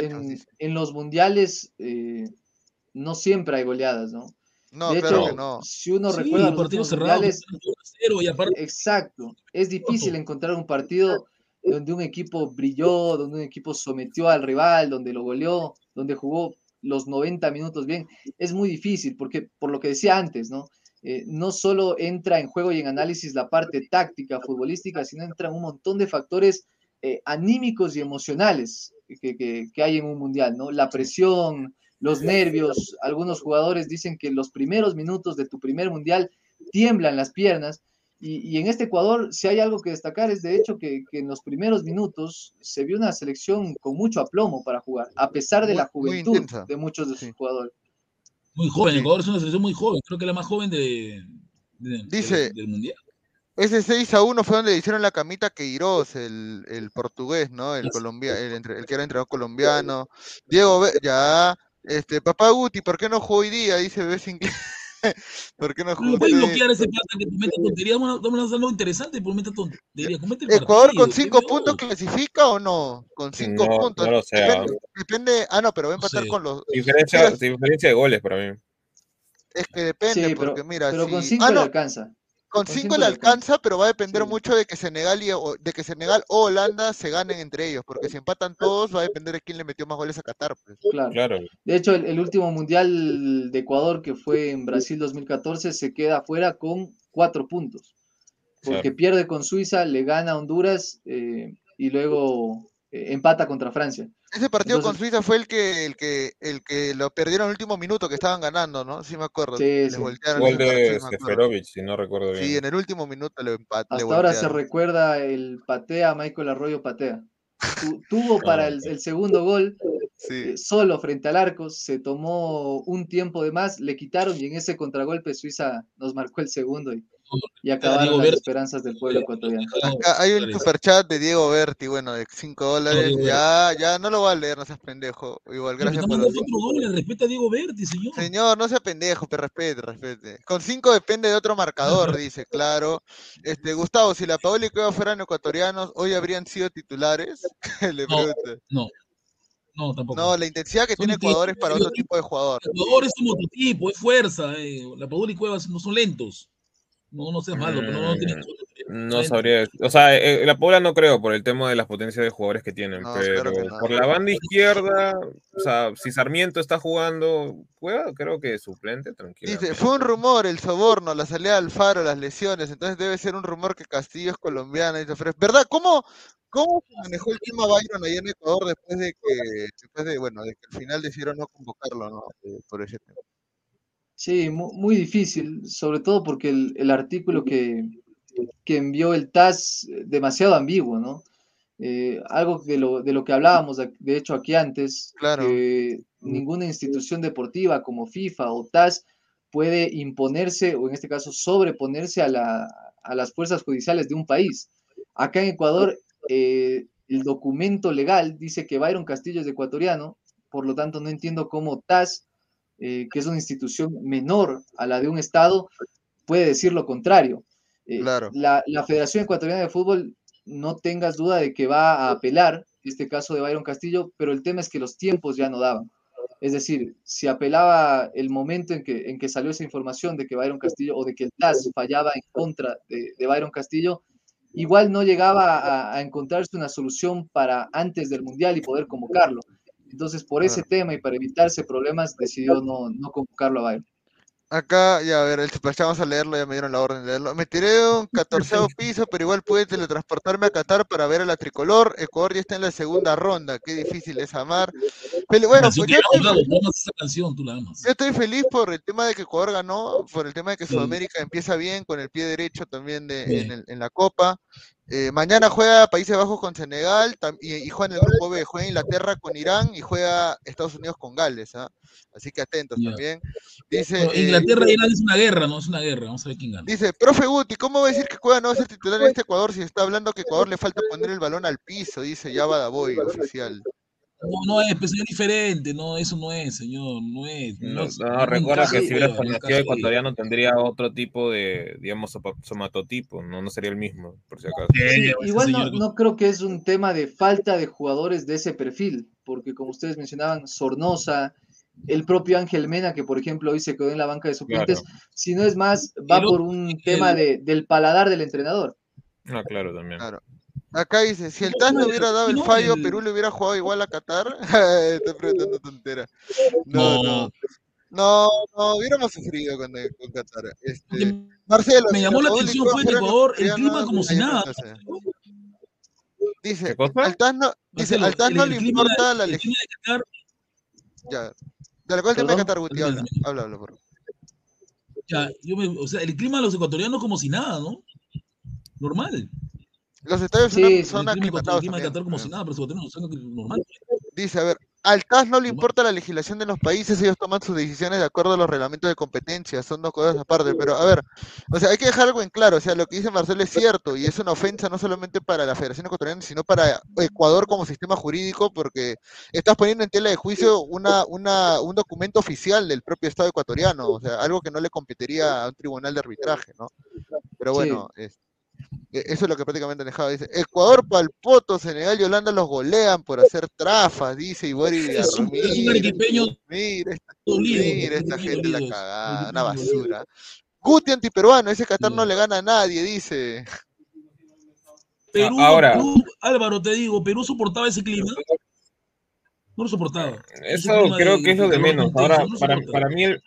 en los mundiales eh, no siempre hay goleadas, ¿no? No, de claro hecho, que no. si uno Sí, recuerda los partidos últimos cerrados. mundiales, 1-0 y aparte exacto, es difícil encontrar un partido donde un equipo brilló, donde un equipo sometió al rival, donde lo goleó, donde jugó los 90 minutos bien. Es muy difícil porque, por lo que decía antes, ¿no? Eh, no solo entra en juego y en análisis la parte táctica, futbolística, sino entra un montón de factores eh, anímicos y emocionales que, que- que hay en un mundial, ¿no? La presión, los nervios. Algunos jugadores dicen que los primeros minutos de tu primer mundial tiemblan las piernas. Y, y en este Ecuador, si hay algo que destacar, es de hecho que, que en los primeros minutos se vio una selección con mucho aplomo para jugar, a pesar de Muy- la juventud de muchos de sus Sí. jugadores. muy joven. Sí. Ecuador es una selección muy joven. Creo que la más joven de, de- Dice- del- del mundial. Ese 6 a 1 fue donde le hicieron la camita a Queiroz, el, el portugués, ¿no? El, colombia, el, entre- el que era entrenador colombiano. Diego, Be- ya. Este, papá Guti, ¿por qué no jugó hoy día? Dice Bebés Inglés. ¿Por qué no No jugó lo puedes bloquear ese pata que comete tonterías. Vamos a vamos a hacer algo interesante por meter tonterías. Comete el ¿Ecuador con partido, 5 qué puntos clasifica o no? Con 5 No, puntos. no lo sé. Depende, depende- Ah, no, pero va a No empatar sé. con los. Diferencia, Mira, diferencia de goles para mí. es que depende, Sí, pero, porque mira, pero con si- 5 ah, le no, alcanza. Con con 5 cinco le alcanza. pero va a depender Sí. mucho de que Senegal y o- de que Senegal o Holanda se ganen entre ellos, porque si empatan todos va a depender de quién le metió más goles a Qatar, pues. Claro. Claro. De hecho, el, el último mundial de Ecuador, que fue en Brasil 2014, se queda fuera con cuatro puntos. Porque Claro. pierde con Suiza, le gana a Honduras eh, y luego eh, empata contra Francia. Ese partido con Suiza fue el que el que el que lo perdieron en el último minuto que estaban ganando, ¿no? Sí me acuerdo. Sí, Les sí. voltearon Gol de. Seferovic, si no recuerdo bien. Sí, en el último minuto le empat le Hasta ahora se recuerda el patea, Michael Arroyo patea. Tu- tuvo para el, el segundo gol Sí. eh, solo frente al arco, se tomó un tiempo de más, le quitaron y en ese contragolpe Suiza nos marcó el segundo y, y acabaron las Berti. esperanzas del pueblo ecuatoriano. Hay un superchat de Diego Berti, bueno, de 5 dólares. Ya, ya no lo voy a leer, no seas pendejo. Igual, gracias por otro. Respeta a Diego Berti, señor. Señor, no sea pendejo, pero respete, respete. Con 5 depende de otro marcador, dice, claro. Este, Gustavo, si la Paola y Cueva fueran ecuatorianos, hoy habrían sido titulares. Le No. pregunto. No. No, tampoco. No, la intensidad que Son tiene Ecuador es para otro tipo de jugador. Ecuador es un mototipo, es fuerza. eh. La Padula y Cuevas no son lentos. No, no seas malo, pero no, no tienen. No sabría. O sea, eh, la Puebla no creo por el tema de las potencias de jugadores que tienen, No, pero claro que no. por la banda izquierda, o sea, si Sarmiento está jugando, juega, creo que suplente, tranquilo. Dice, fue un rumor, el soborno, la salida del faro, las lesiones, entonces debe ser un rumor que Castillo es colombiano. Fred. ¿Verdad? ¿Cómo, ¿Cómo se manejó el tema Byron ahí en Ecuador después de que, después de, bueno, de que al final decidieron no convocarlo, ¿no? Eh, por ese tema. Sí, mu- muy, difícil, sobre todo porque el, el artículo que, que envió el TAS eh, demasiado ambiguo, ¿no? Eh, algo de lo, de lo que hablábamos, de de hecho, aquí antes, Claro. que ninguna institución deportiva como FIFA o TAS puede imponerse, o en este caso sobreponerse a, la, a las fuerzas judiciales de un país. Acá en Ecuador, eh, el documento legal dice que Byron Castillo es ecuatoriano, por lo tanto no entiendo cómo TAS, eh, que es una institución menor a la de un Estado, puede decir lo contrario. Eh, Claro. la, la Federación Ecuatoriana de Fútbol, no tengas duda de que va a apelar este caso de Byron Castillo, pero el tema es que los tiempos ya no daban. Es decir, si apelaba el momento en que, en que salió esa información de que Byron Castillo o de que el TAS fallaba en contra de, de Byron Castillo, igual no llegaba a, a encontrarse una solución para antes del Mundial y poder convocarlo. Entonces, por ese tema y para evitarse problemas, decidió no, no convocarlo a Byron. Acá, ya a ver, el superchat, vamos a leerlo, ya me dieron la orden de leerlo. Me tiré de un catorceavo piso, pero igual pude teletransportarme a Qatar para ver a la tricolor. Ecuador ya está en la segunda ronda, qué difícil es amar. Pero bueno, pues yo estoy, yo estoy feliz por el tema de que Ecuador ganó, por el tema de que Sí. Sudamérica empieza bien con el pie derecho también de, Sí. en, el- en la Copa. Eh, mañana juega Países Bajos con Senegal y, y juega en el grupo B, juega Inglaterra con Irán y juega Estados Unidos con Gales. ¿ah? Así que atentos también. Dice, Bueno, eh, Inglaterra e Irán es una guerra, ¿no? Es una guerra. Vamos a ver quién gana. Dice, profe Guti, ¿cómo va a decir que Cueva no va a ser titular en este Ecuador si está hablando que Ecuador le falta poner el balón al piso? Dice Yaba Daboy, oficial. No, no es, pues, señor diferente. No, eso no es, señor. No es. No, es- no, no recuerda que si hubiera no nacido encaja. ecuatoriano tendría otro tipo de, digamos, somatotipo, no, no sería el mismo, por si acaso. Sí, igual no, creo que es un tema de falta de jugadores de ese perfil, porque como ustedes mencionaban, Sornosa, el propio Ángel Mena, que por ejemplo hoy se quedó en la banca de suplentes, si no es más, va El por un tema de, del paladar del entrenador. Ah, claro, también. Claro. Acá dice, si el TAS no hubiera dado el fallo, Perú le hubiera jugado igual a Qatar. Estoy preguntando tontera. No, no. No. No, no, hubiéramos sufrido con, eh, con Qatar. Este, Marcelo, me llamó la atención fue en Ecuador el clima como si nada. Dice, al TAS no, dice, Marcelo, al TAS no el le importa la el leg- clima de Qatar, Ya. Dale, ¿cuál tema de Qatar, Guti? Habla, habla, habla, por favor. ya, yo me- o sea, el clima de los ecuatorianos como si nada, ¿no? Normal. Los estadios Sí, son, aclimatados como si nada, pero normal. Dice, a ver, al TAS no le importa la legislación de los países, ellos toman sus decisiones de acuerdo a los reglamentos de competencia, son dos cosas aparte, pero a ver, o sea, hay que dejar algo en claro, o sea, lo que dice Marcelo es cierto y es una ofensa no solamente para la Federación Ecuatoriana, sino para Ecuador como sistema jurídico, porque estás poniendo en tela de juicio una, una, un documento oficial del propio Estado ecuatoriano, o sea, algo que no le competiría a un tribunal de arbitraje, ¿no? Pero Sí. bueno, es- eso es lo que prácticamente han dejado. Dice, Ecuador palpoto, Senegal y Holanda los golean por hacer trafas, dice Ibori Mira, mira es esta gente la cagada, una basura. Guti antiperuano, ese Qatar no le gana a nadie, dice. Perú, Ahora- Perú, Álvaro, te digo, Perú soportaba ese clima. No lo soportaba. Eso creo que es lo de menos. Ahora, no para, para mí el,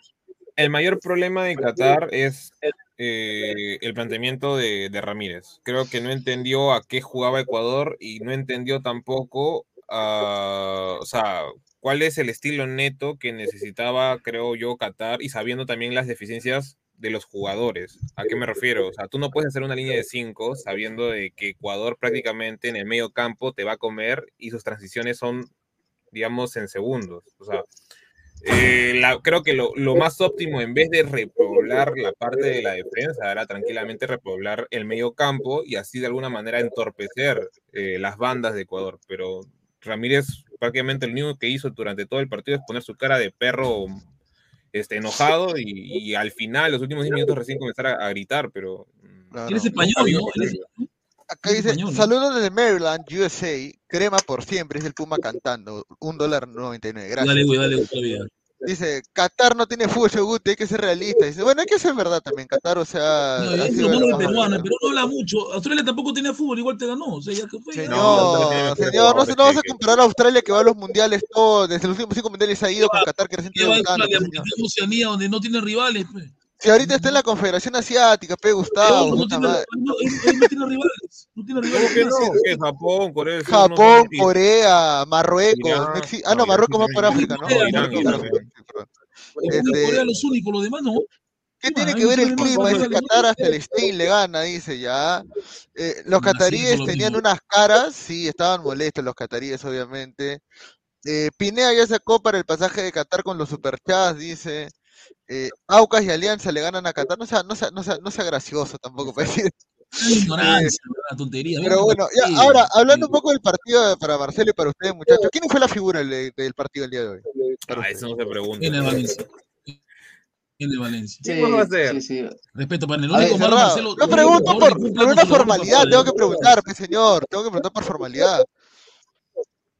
el mayor problema de Qatar es eh, el planteamiento de, Ramírez. Creo que no entendió a qué jugaba Ecuador y no entendió tampoco, o sea, cuál es el estilo neto que necesitaba, creo yo, Qatar y sabiendo también las deficiencias de los jugadores. ¿A qué me refiero? O sea, tú no puedes hacer una línea de cinco sabiendo de que Ecuador prácticamente en el medio campo te va a comer y sus transiciones son, digamos, en segundos. O sea, eh, la- creo que lo, lo más óptimo, en vez de repoblar la parte de la defensa, era tranquilamente repoblar el medio campo y así de alguna manera entorpecer eh, las bandas de Ecuador. Pero Ramírez prácticamente lo único que hizo durante todo el partido es poner su cara de perro este, enojado y, y al final, los últimos 10 minutos recién comenzar a, a gritar, pero... mm, Claro. Él es español, ¿no? Acá dice, español, ¿no? saludos desde Maryland, USA, crema por siempre, es el Puma cantando, un dólar noventa y nueve, gracias. Dale, güey, dale, güey, todavía. Dice, Qatar no tiene fútbol, Guti, hay que ser realista. Dice, bueno, hay que ser verdad también, Qatar, o sea... No, es lo malo peruano. El. Perú no habla mucho. Australia tampoco tenía fútbol, igual te ganó. O sea, ya que fue. ya. Señor, No, no, señor, no, se- no vas a comparar a Australia que va a los mundiales todo, desde los últimos cinco mundiales ha ido con Qatar que recién en Oceanía, donde no tiene rivales. pe. Si ahorita está en la Confederación Asiática, pe Gustavo, no tiene, no, él- no tiene rivales. No tiene ¿Cómo rivales. que nada. no? ¿Qué? Japón, Corea del Sur, no Japón, Corea, Marruecos, Irán, Ah, no, Marruecos va Irán por. África, ¿no? Irán, Irán. Este, Corea los únicos, los demás no. ¿Qué tiene que ver el es más clima? Dice Corea. Qatar hasta el Stein le gana, dice ya. Eh, los cataríes tenían unas caras, sí, estaban molestos los cataríes, obviamente. Eh, Pinea ya sacó para el pasaje de Qatar con los superchats, dice. Eh, Aucas y Alianza le ganan a Qatar. No sea, no sea, no sea, no sea gracioso tampoco para decir. Una ignorancia, una tontería. Pero bueno, ya, ahora, hablando un poco del partido para Marcelo y para ustedes, muchachos, ¿quién fue la figura del, del partido el día de hoy? Ah, eso no se pregunta. Viene Valencia. Viene Valencia. Sí, ¿Cómo va a ser? sí, sí. Respeto para el único malo. Marcelo. El único pregunto por, por una formalidad, tengo que preguntar, pues, señor, tengo que preguntar por formalidad.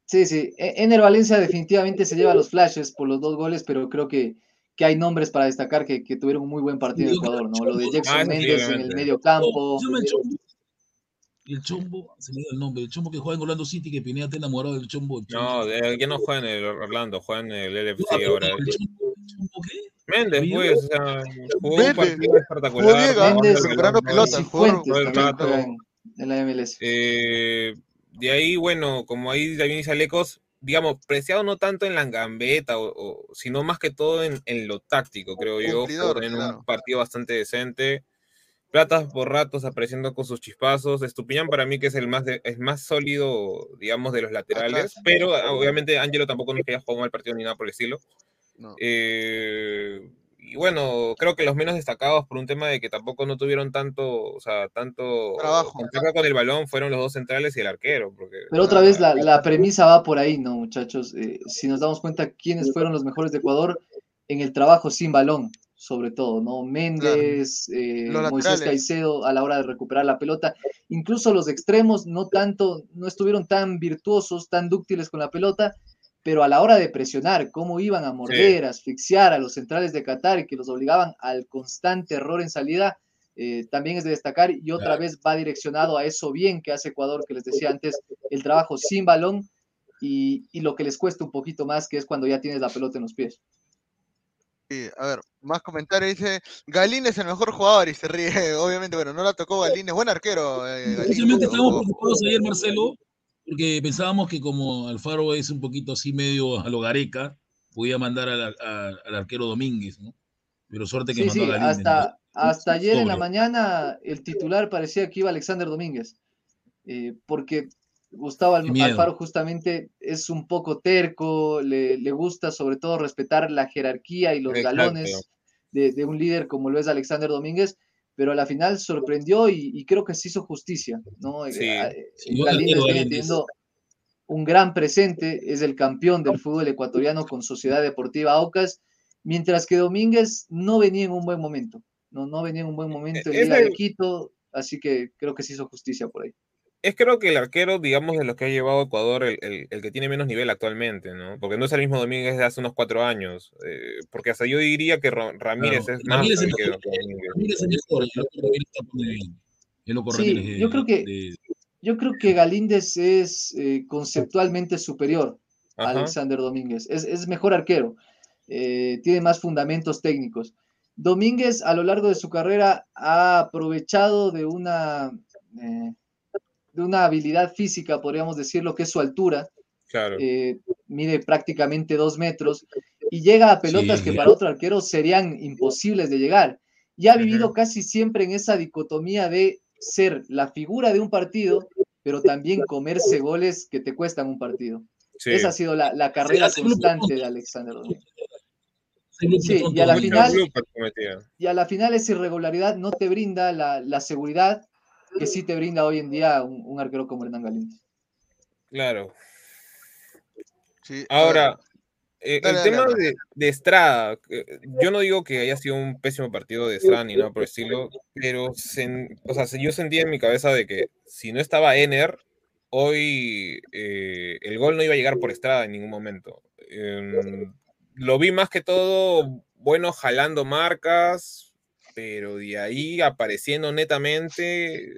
Sí, sí. E- Ener Valencia definitivamente se lleva los flashes por los dos goles, pero creo que, que hay nombres para destacar que, que tuvieron un muy buen partido en Ecuador, ¿no? Lo de Jackson Ah, Méndez en el medio campo. Llama el Chombo. Y el Chombo, se me dio el nombre, el Chombo que juega en Orlando City, que Pineda está enamorado del Chombo. el Chombo. No, eh, ya no juega en el Orlando, juega en el LFC No, ahora. ¿El Chombo, el Chombo qué? Méndez, pues, o sea, jugó un Méndez. partido Jugó espectacular. Méndez, balón, pelota, jugó- el en, en la MLS. Eh, de ahí, bueno, como ahí también dice Alecos, digamos, preciado no tanto en la gambeta, o, o- sino más que todo en, en lo táctico, creo yo. En claro. un partido bastante decente. Platas por ratos apareciendo con sus chispazos. Estupiñán para mí que es el más, de- es más sólido, digamos, de los laterales. Atrás. Pero ah, obviamente Ángelo tampoco no es que haya jugado mal partido ni nada por el estilo. No. Eh, y bueno, creo que los menos destacados por un tema de que tampoco no tuvieron tanto, o sea, tanto Trabajo. contacto con el balón fueron los dos centrales y el arquero. Porque, Pero otra vez la, la premisa va por ahí, ¿no, muchachos? Eh, si nos damos cuenta quiénes fueron los mejores de Ecuador en el trabajo sin balón, sobre todo, ¿no? Méndez, eh, Los Moisés laterales. Caicedo a la hora de recuperar la pelota. Incluso los extremos no tanto, no estuvieron tan virtuosos, tan dúctiles con la pelota, pero a la hora de presionar, cómo iban a morder, a asfixiar a los centrales de Qatar y que los obligaban al constante error en salida, eh, también es de destacar y otra Claro. vez va direccionado a eso bien que hace Ecuador, que les decía antes, el trabajo sin balón y, y lo que les cuesta un poquito más, que es cuando ya tienes la pelota en los pies. Sí, a ver, más comentarios. Dice, Galín es el mejor jugador y se ríe. Obviamente, bueno, no la tocó Galín, es buen arquero. eh, Galín, Precisamente ojo, estábamos preocupados ayer, Marcelo, porque pensábamos que como Alfaro es un poquito así medio a lo gareca, podía mandar al, a- al arquero Domínguez, ¿no? Pero suerte que Sí, mandó sí, a Galíndez, ¿no? hasta, hasta ayer en la mañana el titular parecía que iba Alexander Domínguez, eh, porque Gustavo. Alfaro justamente es un poco terco, le, le gusta sobre todo respetar la jerarquía y los Exacto. galones de, de un líder como lo es Alexander Domínguez, pero a la final sorprendió y, y creo que se hizo justicia, ¿no? Eh, Sí. eh, Galíndez arquero, viene Galíndez. teniendo un gran presente, es el campeón del fútbol ecuatoriano con Sociedad Deportiva Aucas, mientras que Domínguez no venía en un buen momento, no, no venía en un buen momento en el- Quito, así que creo que se hizo justicia por ahí. Es creo que el arquero, digamos, de los que ha llevado a Ecuador, el, el- el que tiene menos nivel actualmente, ¿no? Porque no es el mismo Domínguez de hace unos cuatro años. eh, porque hasta yo diría que Ra- Ramírez Claro, es más Ramírez que. Domínguez. Ramírez es mejor, el loco Ramírez está muy bien. El loco Sí, Ramírez de- yo creo que- de- Yo creo que Galíndez es eh, conceptualmente superior a Ajá. Alexander Domínguez, es, es mejor arquero, eh, tiene más fundamentos técnicos. Domínguez a lo largo de su carrera ha aprovechado de una, eh, de una habilidad física, podríamos decirlo, que es su altura, Claro. eh, mide prácticamente dos metros y llega a pelotas Sí, que para otro arquero serían imposibles de llegar. Y ha vivido casi siempre en esa dicotomía de ser la figura de un partido, pero también comerse goles que te cuestan un partido. Sí. Esa ha sido la, la carrera constante de Alexander Domínguez. Sí, y a la final-. Y a la final esa irregularidad no te brinda la, la seguridad que sí te brinda hoy en día un, un arquero como Hernán Galíndez. Claro. Sí, Ahora, eh, Dale, el dale, tema de, de Estrada, eh, yo no digo que haya sido un pésimo partido de Estrada ni nada por el estilo, pero sen- o sea, yo sentía en mi cabeza de que si no estaba Ener, hoy eh, el gol no iba a llegar por Estrada en ningún momento. Em, lo vi más que todo, bueno, jalando marcas, pero de ahí apareciendo netamente,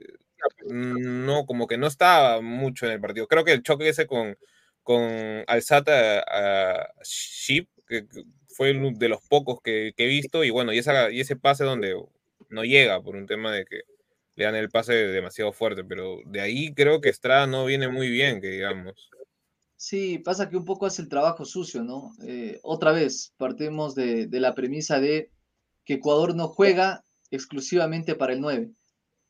no, como que no estaba mucho en el partido. Creo que el choque ese con, con Alzata a Ship, que que fue uno de los pocos que, que he visto, y bueno, y, esa, y ese pase donde no llega por un tema de que le dan el pase demasiado fuerte, pero de ahí creo que Estrada no viene muy bien, que digamos. Sí, pasa que un poco hace el trabajo sucio, ¿no? Eh, otra vez, partimos de, de la premisa de que Ecuador no juega exclusivamente para el 9.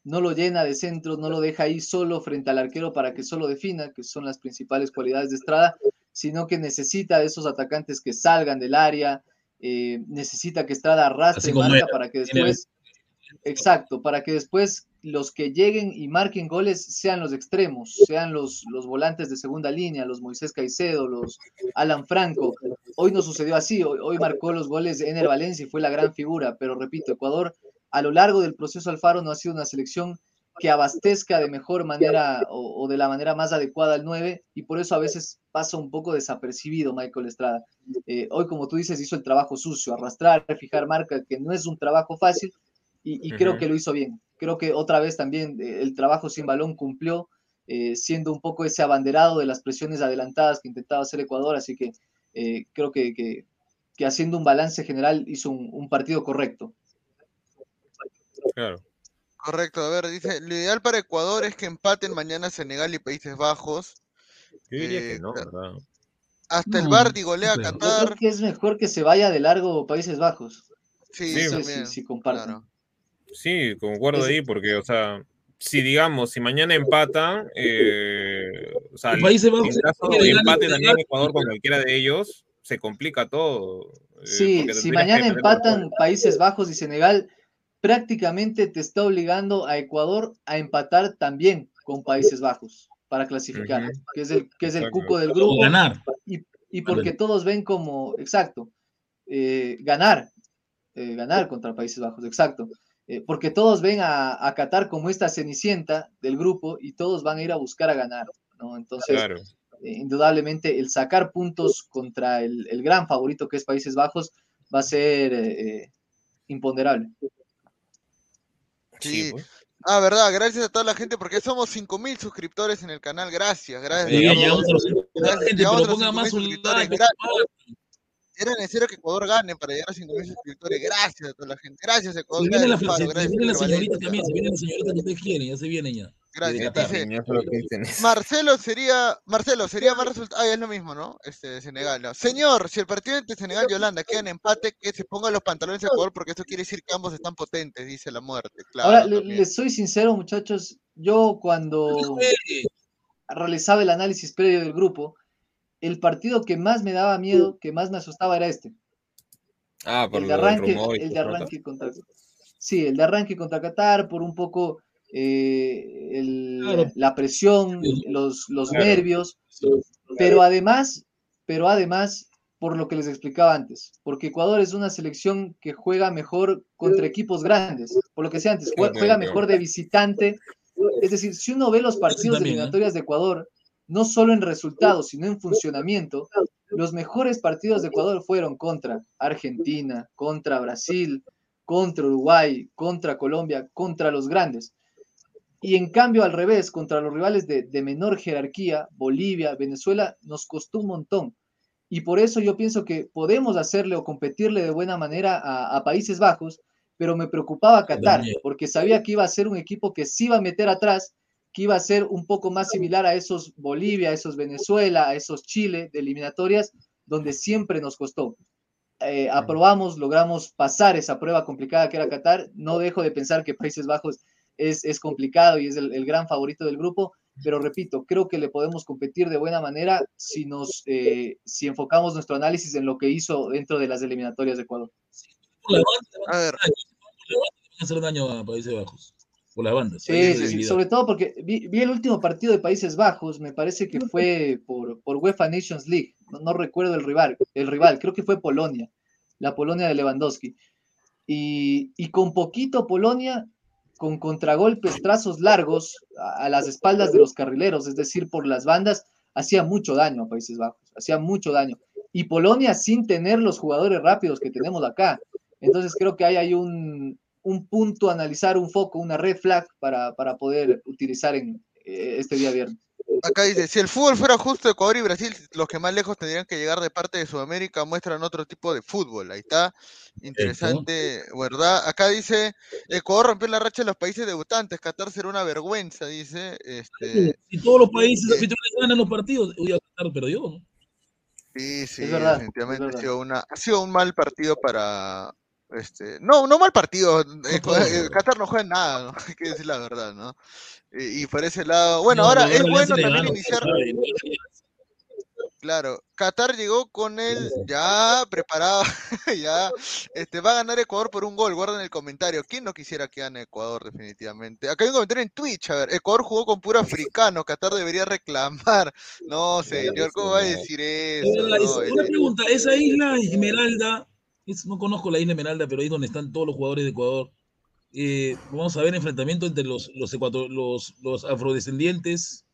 No lo llena de centros, no lo deja ahí solo frente al arquero para que solo defina, que son las principales cualidades de Estrada, sino que necesita de esos atacantes que salgan del área, eh, necesita que Estrada arrastre marca para que después, exacto, para que después los que lleguen y marquen goles sean los extremos, sean los, los volantes de segunda línea, los Moisés Caicedo, los Alan Franco. Hoy no sucedió así, hoy, hoy marcó los goles de Ener Valencia y fue la gran figura, pero repito, Ecuador a lo largo del proceso Alfaro no ha sido una selección que abastezca de mejor manera o, o de la manera más adecuada al 9 y por eso a veces pasa un poco desapercibido Michael Estrada. Eh, hoy, como tú dices, hizo el trabajo sucio, arrastrar, fijar marca, que no es un trabajo fácil y, y creo que lo hizo bien. Creo que otra vez también eh, el trabajo sin balón cumplió, eh, siendo un poco ese abanderado de las presiones adelantadas que intentaba hacer Ecuador, así que eh, creo que, que- que haciendo un balance general hizo un, un partido correcto. Claro. Correcto, a ver, dice, lo ideal para Ecuador es que empaten mañana Senegal y Países Bajos. Yo diría Eh, que no. Hasta el Bardi golea a. Yo Qatar. creo que es mejor que se vaya de largo Países Bajos. Sí, Sí, Sí, sí, claro. Sí, concuerdo ahí, porque, o sea, si digamos, si mañana empatan, eh, o sea, Bajos en se caso de empate también. Ecuador con cualquiera de ellos, se complica todo. eh, Sí, si mañana empatan Países Bajos y Senegal, prácticamente te está obligando a Ecuador a empatar también con Países Bajos para clasificar, que es el, que es el Exacto. cuco del O grupo. ganar. y, y porque todos ven como, exacto, eh, ganar, eh, ganar contra Países Bajos, exacto. Eh, porque todos ven a, a Qatar como esta cenicienta del grupo y todos van a ir a buscar a ganar, ¿no? Entonces, Claro. eh, indudablemente, el sacar puntos contra el, el gran favorito que es Países Bajos va a ser eh, imponderable. Sí. pues. Ah, verdad, gracias a toda la gente porque somos 5000 suscriptores en el canal. Gracias, gracias. Llegamos a los 50 gracias, gente, llegamos pero a los ponga más 5000 un suscriptores. like. Era necesario que Ecuador gane para llegar a 5000 suscriptores. Gracias a toda la gente. Gracias, Ecuador. Se viene la, Gracias, se, se viene la señorita Valencia. también, se viene la señorita que ustedes quieren, ya se vienen ya. Gracias. Dice. Marcelo sería, Marcelo, sería más resultado. Ah, es lo mismo, ¿no? Este, de Senegal, ¿no? Señor, si el partido entre Senegal y Holanda queda en empate, que se pongan los pantalones de Ecuador, porque eso quiere decir que ambos están potentes, dice la muerte. Claro. Ahora, le- les soy sincero, muchachos, yo cuando realizaba el análisis previo del grupo, el partido que más me daba miedo, que más me asustaba era este. Ah, por el de arranque, el de arranque contra sí, el de arranque contra Qatar por un poco eh, el- Claro. la presión, los, los Claro. nervios, pero además, pero además por lo que les explicaba antes, porque Ecuador es una selección que juega mejor contra equipos grandes, por lo que sea antes, juega mejor de visitante. Es decir, si uno ve los partidos también, ¿eh? eliminatorias de Ecuador, no solo en resultados, sino en funcionamiento, los mejores partidos de Ecuador fueron contra Argentina, contra Brasil, contra Uruguay, contra Colombia, contra los grandes. Y en cambio, al revés, contra los rivales de, de menor jerarquía, Bolivia, Venezuela, nos costó un montón. Y por eso yo pienso que podemos hacerle o competirle de buena manera a, a Países Bajos, pero me preocupaba Qatar, porque sabía que iba a ser un equipo que sí iba a meter atrás, que iba a ser un poco más similar a esos Bolivia, a esos Venezuela, a esos Chile de eliminatorias, donde siempre nos costó. Eh, aprobamos, logramos pasar esa prueba complicada que era Qatar. No dejo de pensar que Países Bajos es, es complicado y es el, el gran favorito del grupo, pero repito, creo que le podemos competir de buena manera si nos eh, si enfocamos nuestro análisis en lo que hizo dentro de las eliminatorias de Ecuador. A ver, hacer daño a Países Bajos. Por las bandas. Sí, hay sí, sobre todo porque vi, vi el último partido de Países Bajos, me parece que fue por, por UEFA Nations League, no, no recuerdo el rival, el rival, creo que fue Polonia, la Polonia de Lewandowski. Y, y con poquito Polonia, con contragolpes, trazos largos a, a las espaldas de los carrileros, es decir, por las bandas, hacía mucho daño a Países Bajos, hacía mucho daño. Y Polonia sin tener los jugadores rápidos que tenemos acá. Entonces creo que ahí hay un, un punto a analizar, un foco, una red flag para, para poder utilizar en eh, este día viernes. Acá dice, si el fútbol fuera justo, Ecuador y Brasil, los que más lejos tendrían que llegar de parte de Sudamérica, muestran otro tipo de fútbol. Ahí está. Interesante, ¿verdad? Acá dice, Ecuador rompió la racha de los países debutantes, Qatar será una vergüenza, dice. Este, Si todos los países anfitriones ganan los partidos, uy, Qatar perdió, ¿no? Sí, sí, verdad, definitivamente ha sido una, ha sido un mal partido para este, no, no mal partido. eh, eh. Qatar no juega en nada, ¿no? Hay que decir la verdad, ¿no? Y, y por ese lado, bueno, No, ahora es bueno también iniciar. Claro, Qatar llegó con él ya preparado, ya este, va a ganar Ecuador por un gol, guarden el comentario. ¿Quién no quisiera que gane Ecuador definitivamente? Acá hay un comentario en Twitch, a ver, Ecuador jugó con puro africano, Qatar debería reclamar. No, señor, ¿cómo va a decir eso? No? una Eh, pregunta, esa isla Esmeralda, es- no conozco la isla Esmeralda, pero ahí es donde están todos los jugadores de Ecuador. Eh, vamos a ver enfrentamiento entre los, los, ecuator- los, los afrodescendientes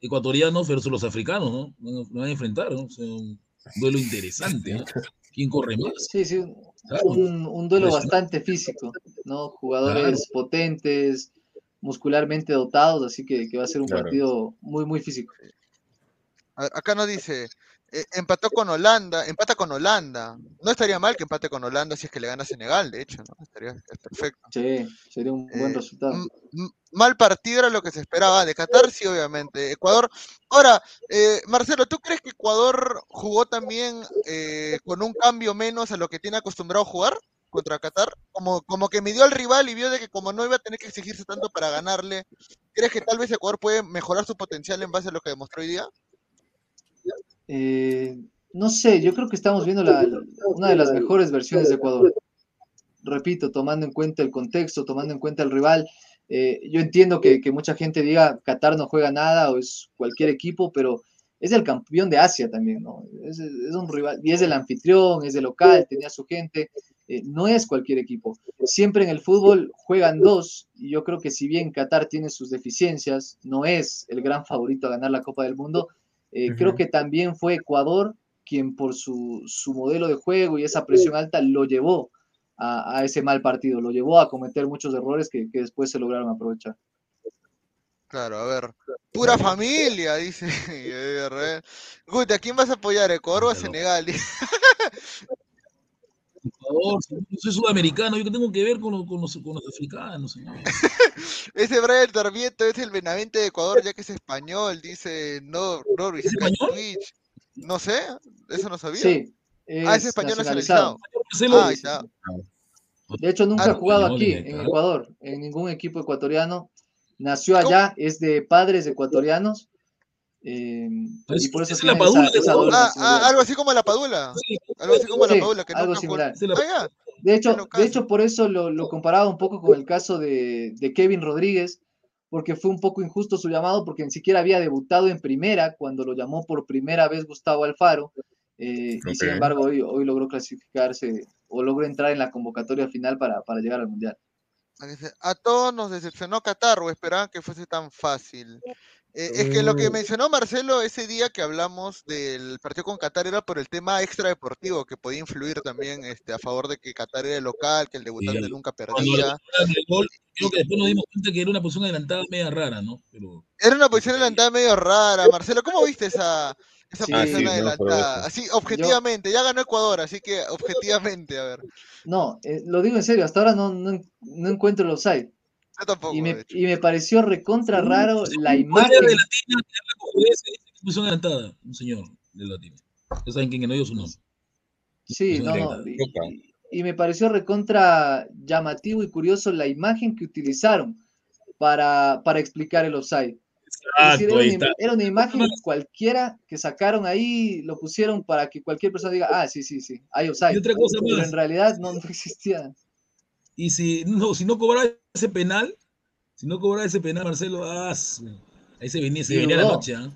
ecuatorianos versus los africanos, ¿no? Van a, van a enfrentar, ¿no? O sea, un duelo interesante, ¿no? ¿Quién corre más? Sí, sí, un, Claro. un- un duelo bastante físico, ¿no? Jugadores potentes, muscularmente dotados, así que, que va a ser un Claro. partido muy, muy físico. a ver, acá nos dice, eh, empató con Holanda, empata con Holanda. No estaría mal que empate con Holanda si es que le gana Senegal, de hecho, ¿no? Estaría es perfecto. Sí, sería un buen Eh, resultado. Mal partido era lo que se esperaba. De Qatar, sí, obviamente. Ecuador. Ahora, eh, Marcelo, ¿tú crees que Ecuador jugó también eh, con un cambio menos a lo que tiene acostumbrado a jugar contra Qatar? Como, como que midió al rival y vio de que como no iba a tener que exigirse tanto para ganarle, ¿crees que tal vez Ecuador puede mejorar su potencial en base a lo que demostró hoy día? Eh, no sé, yo creo que estamos viendo la- una de las mejores versiones de Ecuador. Repito, tomando en cuenta el contexto, tomando en cuenta el rival. eh, yo entiendo que, mucha gente diga Qatar no juega nada o es cualquier equipo, pero es el campeón de Asia también, ¿no? Es, un rival, y es el anfitrión, es de local, tenía su gente, eh, no es cualquier equipo. Siempre en el fútbol juegan dos, y yo creo que si bien Qatar tiene sus deficiencias, no es el gran favorito a ganar la Copa del Mundo, eh, creo que también fue Ecuador quien por su, su modelo de juego y esa presión alta lo llevó a, a ese mal partido, lo llevó a cometer muchos errores que, que después se lograron aprovechar. Claro, a ver. Pura familia, dice. Guti, ¿a quién vas a apoyar? ¿Ecuador o a Senegal? Por favor, yo soy sudamericano, yo que tengo que ver con, los- con los, con los africanos, señor. Ese Brian Sarmiento es el Benavente de Ecuador, ya que es español, dice no, no, ¿Es español? Twitch. No sé, eso no sabía. Sí, ah, es es español nacionalizado. Ah, está. De hecho, nunca Ah, ha jugado español, aquí, eh, en claro. Ecuador, en ningún equipo ecuatoriano. Nació ¿Cómo? allá, es de padres ecuatorianos. Eh, Es- y por eso es la esa, Padula esa Ah, ah, algo así como la Padula. Sí, Algo así como Sí, la Padula, que algo similar. Ah. De hecho, de hecho, por eso lo, lo comparaba un poco con el caso de, de Kevin Rodríguez, porque fue un poco injusto su llamado, porque ni siquiera había debutado en primera cuando lo llamó por primera vez Gustavo Alfaro, eh, y sin embargo hoy, hoy logró clasificarse o logró entrar en la convocatoria final para, para llegar al Mundial. A todos nos decepcionó Qatar o esperaban que fuese tan fácil. Eh, es que lo que Mm. mencionó Marcelo ese día que hablamos del partido con Qatar era por el tema extradeportivo que podía influir también este, a favor de que Qatar era el local, que el debutante Sí. nunca Cuando perdía. gol, creo que después nos dimos cuenta que era una posición adelantada media rara, ¿no? Pero Era una posición adelantada medio rara. Marcelo, ¿cómo viste esa, esa Sí, posición no, adelantada? Así, objetivamente, ya ganó Ecuador, así que objetivamente, a ver. No, eh, lo digo en serio, hasta ahora no, no, no encuentro el offside. Yo tampoco. Y me, y me pareció recontra raro Sí, la un imagen. de Latina es posición adelantada, un señor de Latina. Ya saben quién no dio su nombre. Sí, no, no. Y, y- y me pareció recontra llamativo y curioso la imagen que utilizaron para, para explicar el offside. Es decir, Exacto, era, ahí una, era una imagen cualquiera que sacaron ahí, lo pusieron para que cualquier persona diga, ah, sí, sí, sí, hay Y offside. otra cosa Pero más, en realidad no, no existía. Y si no, si no cobraba ese penal, si no cobraba ese penal, Marcelo, ah, ahí se venía, se Y venía la noche, ¿ah?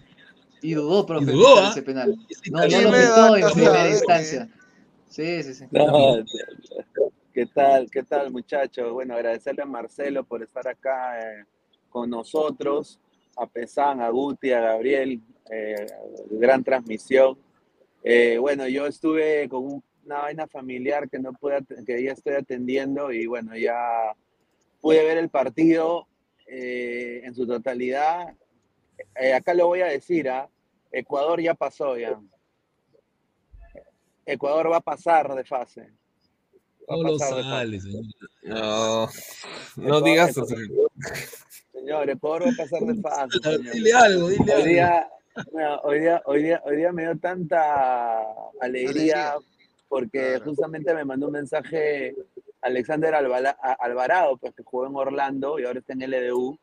Y dudó, profe, en dudó, ¿ah? ese penal. No, no lo pitó en primera instancia. Sí, sí, sí. No, ¿qué tal? ¿Qué tal, muchachos? Bueno, agradecerle a Marcelo por estar acá eh, con nosotros, a Pesán, a Guti, a Gabriel, eh, gran transmisión. Eh, bueno, yo estuve con un- una vaina familiar que no pude, que ya estoy atendiendo y bueno, ya pude ver el partido eh, en su totalidad. eh, acá lo voy a decir, ¿ah? Ecuador ya pasó ya. Ecuador va a pasar de fase. Va a No lo sale, señor. No, no Ecuador- digas eso. Señor, Ecuador va a pasar de fase. señor. Dile algo, dile Hoy algo. día, mira, hoy día, hoy día, hoy día me dio tanta alegría porque justamente me mandó un mensaje Alexander Alvarado, pues que jugó en Orlando y ahora está en LDU,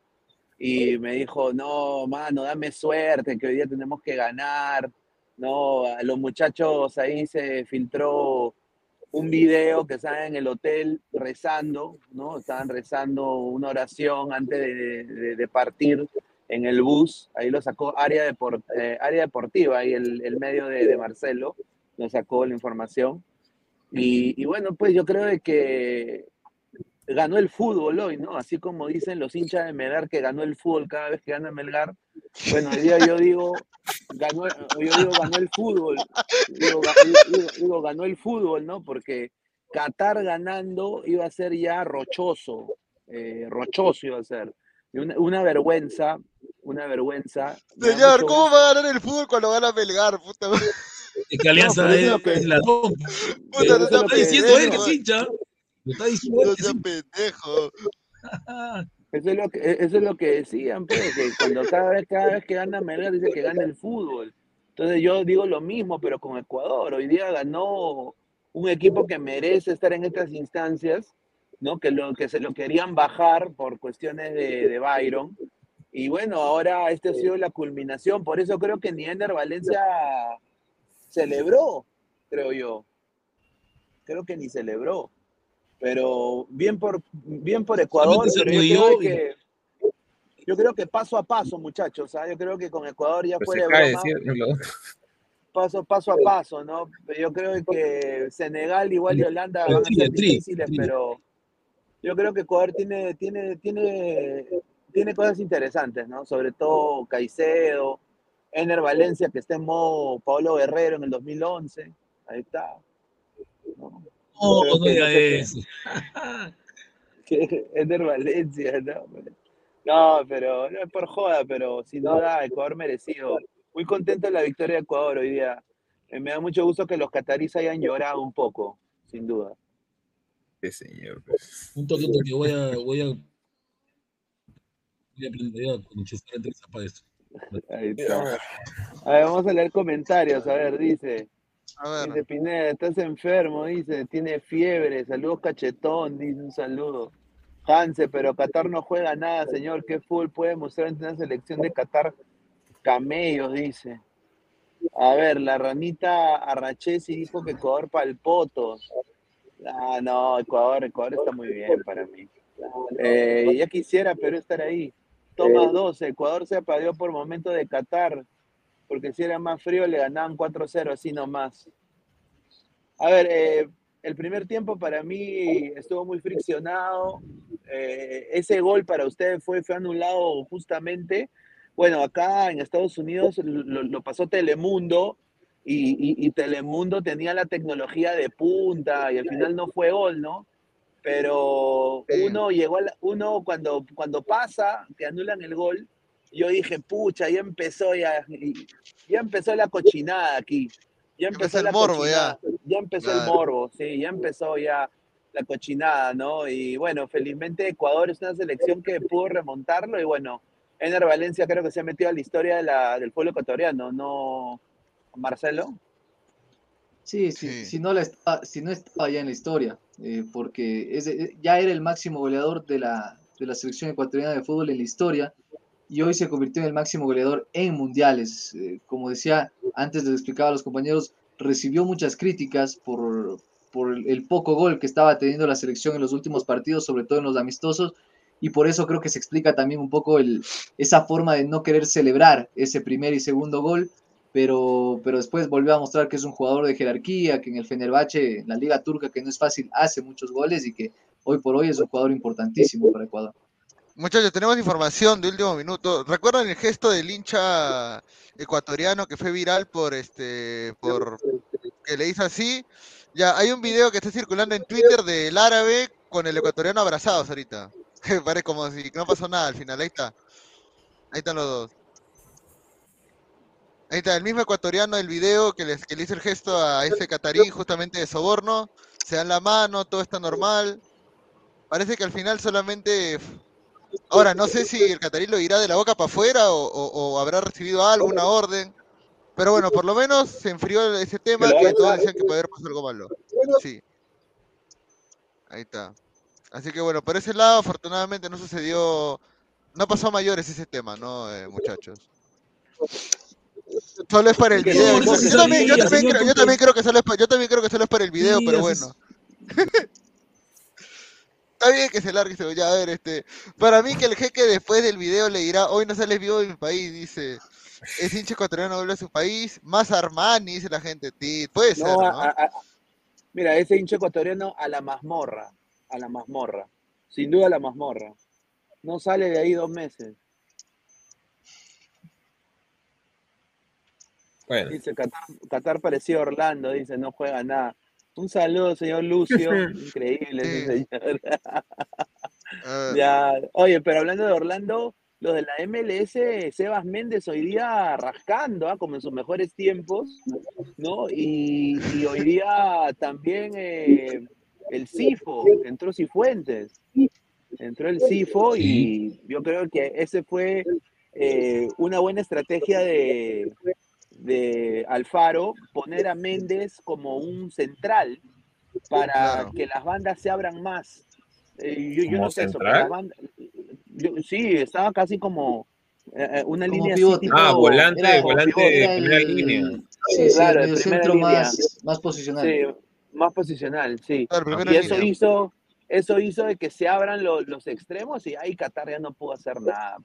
y me dijo, no, mano, dame suerte, que hoy día tenemos que ganar. No, a los muchachos ahí se filtró un video que estaban en el hotel rezando, ¿no? Estaban rezando una oración antes de, de- de partir en el bus. Ahí lo sacó área, depor- eh, área deportiva, ahí el, el medio de, de Marcelo, lo sacó la información. Y, y bueno, pues yo creo de que ganó el fútbol hoy, ¿no? Así como dicen los hinchas de Melgar que ganó el fútbol cada vez que gana Melgar. Bueno, hoy día yo digo, ganó, yo digo, ganó el fútbol. Digo, ga- digo- digo, ganó el fútbol, ¿no? Porque Qatar ganando iba a ser ya rochoso, eh, rochoso iba a ser. Una, una vergüenza, una vergüenza. Señor, mucho ¿cómo va a ganar el fútbol cuando gana Melgar? Puta madre? Es que Alianza No, es, es lo que- es ladrón. Puta, Lo no está seas diciendo él que pendejo. es hincha. Lo está diciendo él No que es seas hincha. pendejo. Eso es lo que, eso es lo que decían, pues, que cuando cada vez, cada vez que gana Melgar dice que gana el fútbol. Entonces yo digo lo mismo, pero con Ecuador. Hoy día ganó un equipo que merece estar en estas instancias, ¿no? Que lo que se lo querían bajar por cuestiones de, de Byron. Y bueno, ahora esta ha sido la culminación. Por eso creo que ni Ener Valencia celebró, creo yo. Creo que ni celebró. Pero bien por, bien por Ecuador, pero yo creo que, yo creo que paso a paso, muchachos. ¿ah? Yo creo que con Ecuador ya Pero fue paso, paso a paso, ¿no? Yo creo que Senegal igual y Holanda van a ser difíciles, pero yo creo que Ecuador tiene, tiene, tiene, tiene cosas interesantes, ¿no? Sobre todo Caicedo, Ener Valencia, que está en modo Pablo Guerrero en el 2011. Ahí está. ¿no? No, Creo no diga eso. que Ender Valencia, no, no, pero no es por joda, pero sin duda Ecuador merecido. Muy contento de la victoria de Ecuador hoy día. Eh, Me da mucho gusto que los cataríes hayan llorado un poco, sin duda. Qué señor. Un toquito que voy a, voy a, voy a aprender a enchufar entre esa para esto. Ahí está. A ver, vamos a leer comentarios. A ver, dice. A Dice Pineda, estás enfermo, dice, tiene fiebre, saludos cachetón, dice un saludo. Hanse, pero Qatar no juega nada, señor, ¿qué fútbol puede mostrar ante una selección de Qatar? Camellos, dice. A ver, la ranita Arrachesi dijo que Ecuador para el poto. Ah, no, Ecuador, Ecuador está muy bien para mí. Eh, ya quisiera Perú estar ahí. Toma 12, Ecuador se apagó por momento de Qatar, porque si era más frío le ganaban 4-0 así nomás. A ver, eh, el primer tiempo para mí estuvo muy friccionado. Eh, ese gol para ustedes fue, fue anulado justamente. Bueno, acá en Estados Unidos lo, lo pasó Telemundo y, y- y Telemundo tenía la tecnología de punta y al final no fue gol, ¿no? Pero uno llegó, a la- uno cuando, cuando pasa, que anulan el gol, yo dije, pucha, ya empezó ya, ya empezó la cochinada aquí. Ya empezó el la morbo, cochinada, ya empezó el morbo, sí, ya empezó ya la cochinada, ¿no? Y bueno, felizmente Ecuador es una selección que pudo remontarlo y bueno, Ener Valencia creo que se ha metido a la historia de la, del pueblo ecuatoriano, ¿no, Marcelo? Sí, sí, Si, no la estaba, si no estaba ya en la historia, eh, porque ya era el máximo goleador de la, de la selección ecuatoriana de fútbol en la historia y hoy se convirtió en el máximo goleador en mundiales. Eh, como decía antes, les explicaba a los compañeros, recibió muchas críticas por, por el, el poco gol que estaba teniendo la selección en los últimos partidos, sobre todo en los amistosos, y por eso creo que se explica también un poco el, esa forma de no querer celebrar ese primer y segundo gol pero, pero después volvió a mostrar que es un jugador de jerarquía, que en el Fenerbahce, en la liga turca, que no es fácil, hace muchos goles y que hoy por hoy es un jugador importantísimo para Ecuador. Muchachos, tenemos información de último minuto. ¿Recuerdan el gesto del hincha ecuatoriano que fue viral por este, por que le hizo así? Ya, hay un video que está circulando en Twitter del árabe con el ecuatoriano abrazados ahorita. Parece como si no pasó nada al final. Ahí está. Ahí están los dos. Ahí está, el mismo ecuatoriano del video que, les, que le hizo el gesto a ese catarí justamente de soborno. Se dan la mano, todo está normal. Parece que al final solamente. Ahora, no sé si el catarí lo irá de la boca para afuera o, o- habrá recibido alguna orden. Pero bueno, por lo menos se enfrió ese tema Que todos decían que podía haber pasado algo malo. Sí. Ahí está. Así que bueno, por ese lado, afortunadamente no sucedió. No pasó a mayores ese tema, ¿no, eh, muchachos? Solo es para el video. no, Yo, también, yo señor, también creo, yo señor, también creo que solo es para, yo también creo que solo es para el video, pero bueno. Está bien que se largue ese ya, a ver, este. Para mí que el jeque después del video le dirá, hoy no sales vivo de mi país, dice. Es hincha ecuatoriano vuelve a su país, más Armani, dice la gente. Sí, puede ser, No, mira, ese hincha ecuatoriano a la mazmorra, a la mazmorra, sin duda a la mazmorra. No sale de ahí dos meses. Bueno, Dice, Qatar, Qatar parecía Orlando, dice, no juega nada. Un saludo, señor Lucio. Increíble ese Sí. señor. A ver. Ya, oye, pero hablando de Orlando, los de la MLS, Sebas Méndez hoy día rascando, ¿ah? como en sus mejores tiempos, ¿no? Y, y hoy día también eh, el CIFO, entró Cifuentes, entró el CIFO y yo creo que ese fue eh, una buena estrategia de, de Alfaro, poner a Méndez como un central para Claro. que las bandas se abran más. Eh, yo, yo ¿Como no sé eso, central? las bandas- yo- sí, estaba casi como eh, eh, una Como línea así tipo- Ah, volante, Era- volante de Era el- primera línea. Sí, sí, Claro, el de primera mediocentro línea. más, más posicional. Sí, más posicional, sí. Claro, primera Y eso línea. hizo, eso hizo de que se abran lo- los extremos y ahí Qatar ya no pudo hacer nada.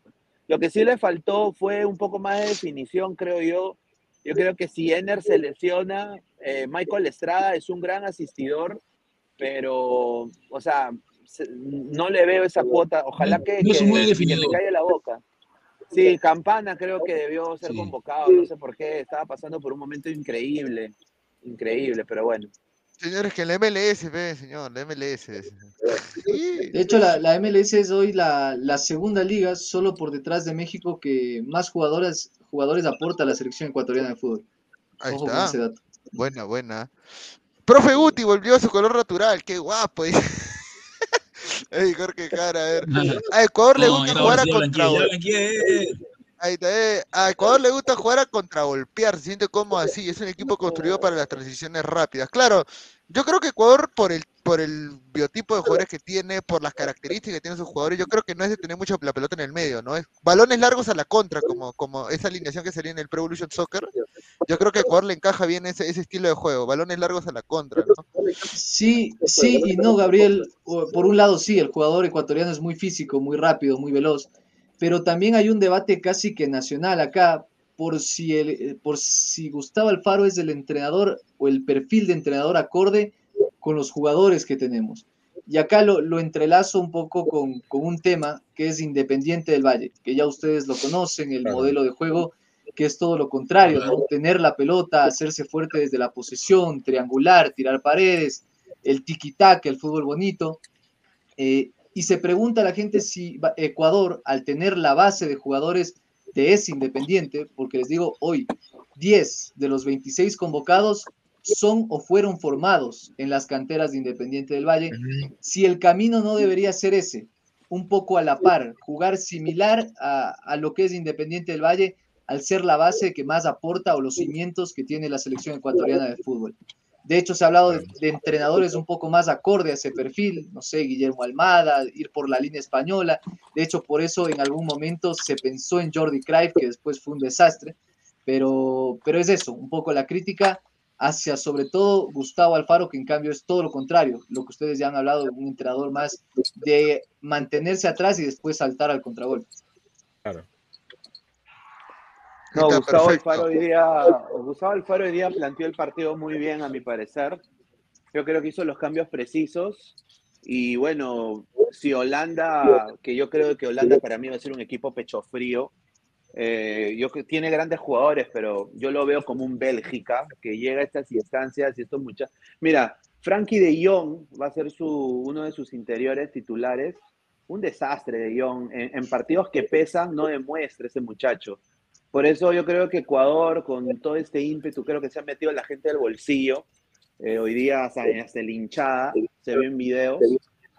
Lo que sí le faltó fue un poco más de definición, creo yo. Yo creo que si Ener se lesiona, eh, Michael Estrada es un gran asistidor, pero, o sea, se- no le veo esa cuota. Ojalá No- que, no es un que- me calle la boca. Sí, Campana creo que debió ser Sí. convocado, no sé por qué, estaba pasando por un momento increíble, increíble, pero bueno. Señores, que la MLS, ve, señor, la MLS. Sí. De hecho, la, la MLS es hoy la, la segunda liga, solo por detrás de México, que más jugadores, jugadores aporta a la selección ecuatoriana de fútbol. Ahí Ojo con está. ese dato. Buena, buena. Profe Guti volvió a su color natural, qué guapo. Ey, Jorge Cara, a ver. A Ecuador le gusta jugar a ya blanqueé, contra ya blanqueé. Ahí está, eh. A Ecuador le gusta jugar a contragolpear, se siente como así, es un equipo construido para las transiciones rápidas. Claro, yo creo que Ecuador por el por el biotipo de jugadores que tiene, por las características que tienen sus jugadores, yo creo que no es de tener mucho la pelota en el medio, ¿no? Es balones largos a la contra, como, como esa alineación que sería en el Pro Evolution Soccer. Yo creo que a Ecuador le encaja bien ese, ese estilo de juego, balones largos a la contra, ¿no? Sí, sí y no, Gabriel. Por un lado, sí, el jugador ecuatoriano es muy físico, muy rápido, muy veloz, pero también hay un debate casi que nacional acá por si, el, eh, por si Gustavo Alfaro es el entrenador o el perfil de entrenador acorde con los jugadores que tenemos. Y acá lo, lo entrelazo un poco con, con un tema que es Independiente del Valle, que ya ustedes lo conocen, el Claro. modelo de juego que es todo lo contrario, ¿no? Tener la pelota, hacerse fuerte desde la posesión, triangular, tirar paredes, el tiki-taka, el fútbol bonito. Eh, y se pregunta a la gente si Ecuador, al tener la base de jugadores de ese Independiente, porque les digo, hoy 10 de los 26 convocados son o fueron formados en las canteras de Independiente del Valle, si el camino no debería ser ese, un poco a la par, jugar similar a, a lo que es Independiente del Valle, al ser la base que más aporta o los cimientos que tiene la selección ecuatoriana de fútbol. De hecho, se ha hablado de, de entrenadores un poco más acorde a ese perfil, no sé, Guillermo Almada, ir por la línea española. De hecho, por eso en algún momento se pensó en Jordi Cruyff, que después fue un desastre. Pero, pero es eso, un poco la crítica hacia sobre todo Gustavo Alfaro, que en cambio es todo lo contrario, lo que ustedes ya han hablado, un entrenador más de mantenerse atrás y después saltar al contragolpe. Claro. No, Está Gustavo perfecto. Alfaro, hoy día, Gustavo Alfaro hoy día planteó el partido muy bien, a mi parecer. Yo creo que hizo los cambios precisos. Y bueno, si Holanda, que yo creo que Holanda para mí va a ser un equipo pecho frío, eh, yo que tiene grandes jugadores, pero yo lo veo como un Bélgica que llega a estas instancias y estos muchachos. Mira, Frankie de Jong va a ser su, uno de sus interiores titulares. Un desastre de Jong. En, en partidos que pesan, no demuestra ese muchacho. Por eso yo creo que Ecuador, con todo este ímpetu, creo que se ha metido la gente del bolsillo. Eh, hoy día hasta, hasta el hinchada, se ve en videos.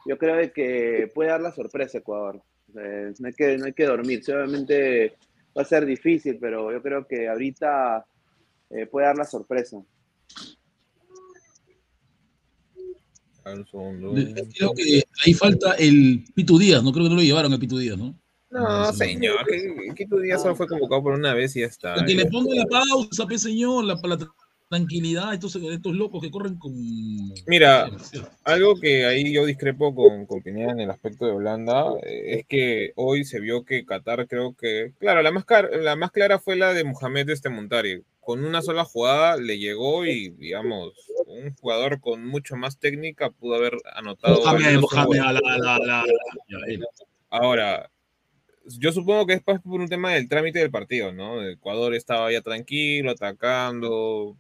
Yo creo que puede dar la sorpresa Ecuador. Eh, no, hay que, no hay que dormirse. Obviamente va a ser difícil, pero yo creo que ahorita eh, puede dar la sorpresa. Creo que ahí falta el Pitu Díaz, no creo que no lo llevaron a Pitu Díaz, ¿no? No, señor, que, que tu día solo fue convocado por una vez y ya está. Que le ponga la pausa, pe señor, la, la tranquilidad, estos, estos locos que corren con... Mira, algo que ahí yo discrepo con, con Pineda en el aspecto de Holanda, eh, es que hoy se vio que Qatar creo que, claro, la más, la más clara fue la de Mohamed este Montari. Con una sola jugada le llegó y, digamos, un jugador con mucho más técnica pudo haber anotado. Mohamed, Mohamed, la, la, la, Ahora, yo supongo que es por un tema del trámite del partido, ¿no? Ecuador estaba ya tranquilo, atacando,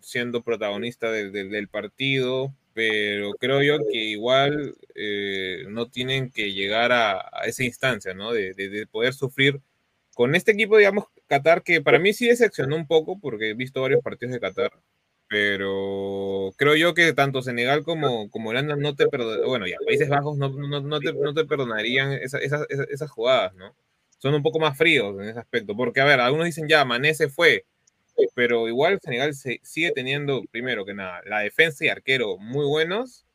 siendo protagonista de, del partido, pero creo yo que igual eh, no tienen que llegar a, a esa instancia, ¿no? De, de, poder sufrir con este equipo, digamos, Qatar, que para mí sí decepcionó un poco, porque he visto varios partidos de Qatar, pero creo yo que tanto Senegal como, como Holanda no te perdonarían, bueno, ya Países Bajos no, no, no, te, no te, perdonarían esa, esas, esas jugadas, ¿no? Son un poco más fríos en ese aspecto, porque a ver, algunos dicen ya, Mané se fue, pero igual Senegal se, sigue teniendo, primero que nada, la defensa y arquero muy buenos,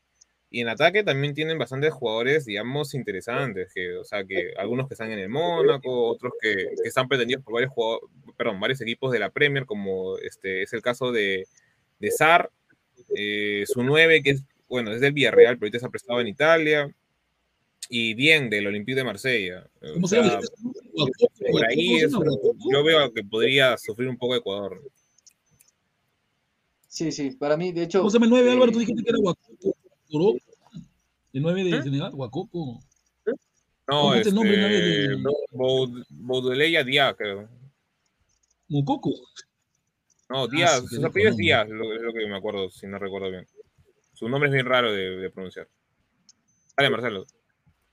y en ataque también tienen bastantes jugadores, digamos, interesantes, que, o sea, que algunos que están en el Mónaco, otros que, que están pretendidos por varios jugadores, perdón, varios equipos de la Premier, como este es el caso de de Sar, eh, su 9, que es, bueno, es del Villarreal, pero ahorita se ha prestado en Italia, y bien del Olympique de Marsella. O sea, por ahí es, yo veo que podría sufrir un poco Ecuador. Sí, sí, para mí, de hecho. ¿Cómo se llama el 9, Álvaro? Tú dijiste que era Huacoco. ¿El 9 de Senegal? Huacoco. No, este, nombre, de... Baudelaire Díaz, creo. ¿Mococo? No, Díaz, ah, su apellido es Díaz, lo, es lo que me acuerdo, si no recuerdo bien. Su nombre es bien raro de, de pronunciar. Dale, Marcelo.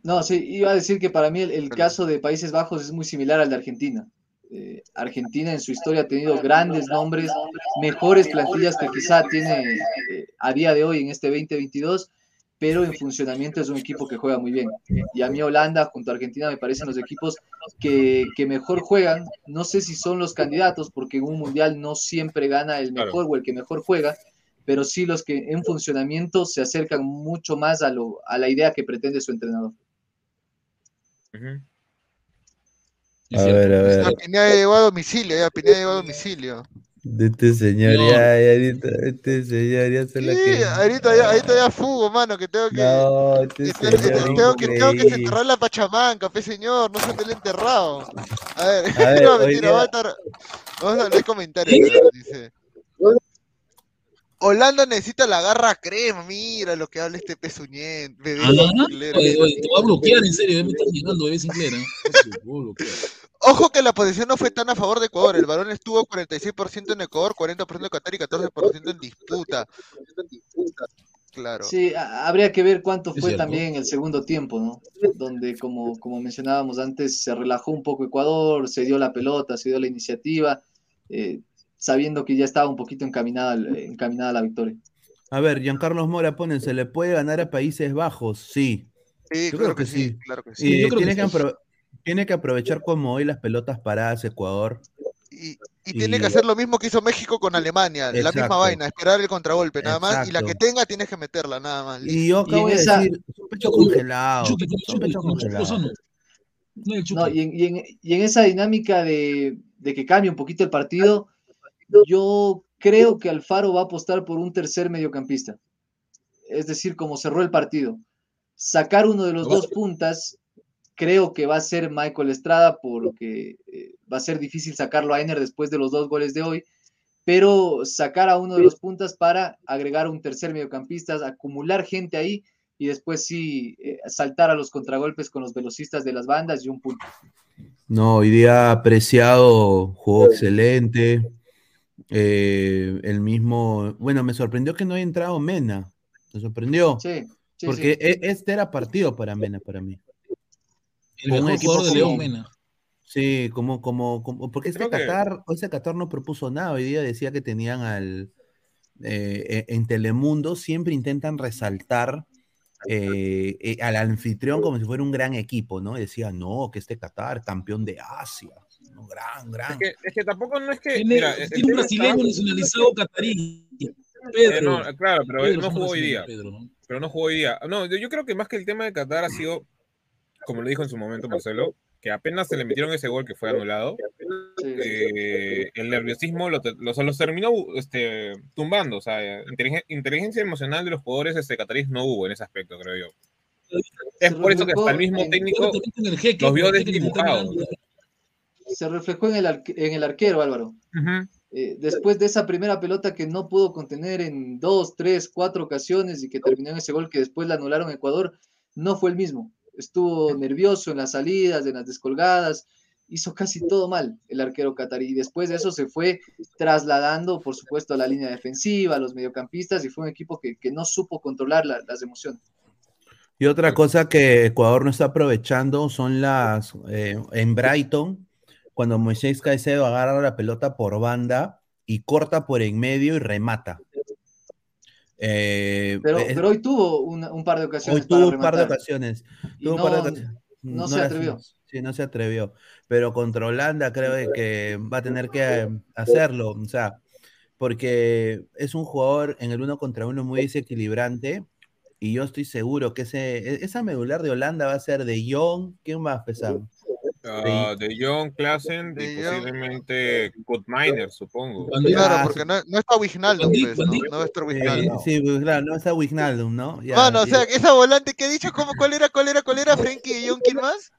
No, sí, iba a decir que para mí el, el caso de Países Bajos es muy similar al de Argentina. Eh, Argentina en su historia ha tenido grandes nombres, mejores plantillas que quizá tiene eh, a día de hoy en este 2022, pero en funcionamiento es un equipo que juega muy bien. Y a mí Holanda junto a Argentina me parecen los equipos que, que mejor juegan. No sé si son los candidatos, porque en un mundial no siempre gana el mejor claro. o el que mejor juega, pero sí los que en funcionamiento se acercan mucho más a, lo, a la idea que pretende su entrenador. Uh -huh. A ver, a ver. Pineda llegó a domicilio, ya Pineda llegó a domicilio. De este señor, no. ya, ya, ahorita, este señor ya se la sí, que. Ahorita ya, ahorita ya fugo, mano, que tengo que. No, este que, señor tengo, que tengo que enterrar la Pachamanca, pe señor, no se te lo enterrado. A ver, a ver no, mentira, día... va a estar. Vamos a leer comentarios, dice. Holanda necesita la garra crema, mira lo que habla este. Bebé ah, Sinclair, oye, oye, te voy a bloquear en serio, me estás llegando, bebé Sinclair. ¿eh? Ojo que la posición no fue tan a favor de Ecuador. El balón estuvo 46% en Ecuador, 40% en Qatar y 14% en disputa. Claro. Sí, habría que ver cuánto fue también en el segundo tiempo, ¿no? Donde, como, como mencionábamos antes, se relajó un poco Ecuador, se dio la pelota, se dio la iniciativa, eh, sabiendo que ya estaba un poquito encaminada, encaminada la victoria. A ver, Giancarlos Mora pone, ¿se le puede ganar a Países Bajos? Sí. Sí, Yo claro creo que, que sí, sí. claro que sí. Y Yo creo tiene que que, sí. apro- tiene que aprovechar como hoy las pelotas paradas Ecuador. Y, y tiene que hacer lo mismo que hizo México con Alemania, la misma Exacto. vaina, esperar el contragolpe, nada más, y la que Exacto. tenga tienes que meterla, nada más. Y yo acabo en de esa- decir, pecho congelado. Pecho. No. No, y, en, y, en, y en esa dinámica de, de que cambie un poquito el partido, yo creo que Alfaro va a apostar por un tercer mediocampista. Es decir, como cerró el partido. Sacar uno de los dos puntas, creo que va a ser Michael Estrada, porque eh, va a ser difícil sacarlo a Ener después de los dos goles de hoy, pero sacar a uno de los puntas para agregar un tercer mediocampista, acumular gente ahí y después sí eh, saltar a los contragolpes con los velocistas de las bandas y un punto. No, hoy día apreciado, jugó excelente. Eh, el mismo, bueno, me sorprendió que no haya entrado Mena. Me sorprendió. Sí, sí, porque sí. e- este era partido para Mena, para mí. el mejor equipo jugador de León Mena. Sí, como, como, como porque este Creo que- Qatar, ese Qatar no propuso nada. Hoy día decía que tenían al eh, en Telemundo, siempre intentan resaltar eh, eh, al anfitrión como si fuera un gran equipo, ¿no? Y decía, no, que este Qatar, campeón de Asia, gran, gran. Es que, es que tampoco no es que. Tiene, mira, tiene un brasileño nacionalizado catarí. Eh, no, claro, pero Pedro él no jugó hoy día. Pedro, ¿no? Pero no jugó hoy día. No, yo, yo creo que más que el tema de Qatar ha sido, como lo dijo en su momento Marcelo, que apenas se le metieron ese gol que fue anulado, eh, el nerviosismo lo los, los terminó este, tumbando. O sea, inteligen- inteligencia emocional de los jugadores este, cataríes no hubo en ese aspecto, creo yo. Es por eso que hasta el mismo técnico los vio desdibujados. Se reflejó en el, arque- en el arquero, Álvaro. Eh, después de esa primera pelota que no pudo contener en dos, tres, cuatro ocasiones y que terminó en ese gol que después le anularon a Ecuador, no fue el mismo. Estuvo nervioso en las salidas, en las descolgadas, hizo casi todo mal el arquero catarí. Y después de eso se fue trasladando, por supuesto, a la línea defensiva, a los mediocampistas, y fue un equipo que, que no supo controlar la- las emociones. Y otra cosa que Ecuador no está aprovechando son las eh, en Brighton, cuando Moisés Caicedo agarra la pelota por banda y corta por en medio y remata. Eh, Pero, es- pero hoy tuvo un par de ocasiones Hoy tuvo para un par de ocasiones. Y Tuvo un par de no- ocasiones. no se las- atrevió. Sí, no se atrevió. Pero contra Holanda creo que va a tener que eh, hacerlo. O sea, porque es un jugador en el uno contra uno muy desequilibrante. Y yo estoy seguro que ese, e- esa medular de Holanda va a ser de Jong. ¿Quién va a pesar? Ah, de John Klassen y posiblemente Miner, supongo. Claro, porque no, no está Wijnaldum, pues, ¿no? No Eh, Wijnaldum. sí, pues, claro, no está Wijnaldum, ¿no? Ya, Mano, o sea, esa volante que he dicho, ¿cómo, ¿cuál era, cuál era, cuál era? Frenkie de Jong, ¿quién más?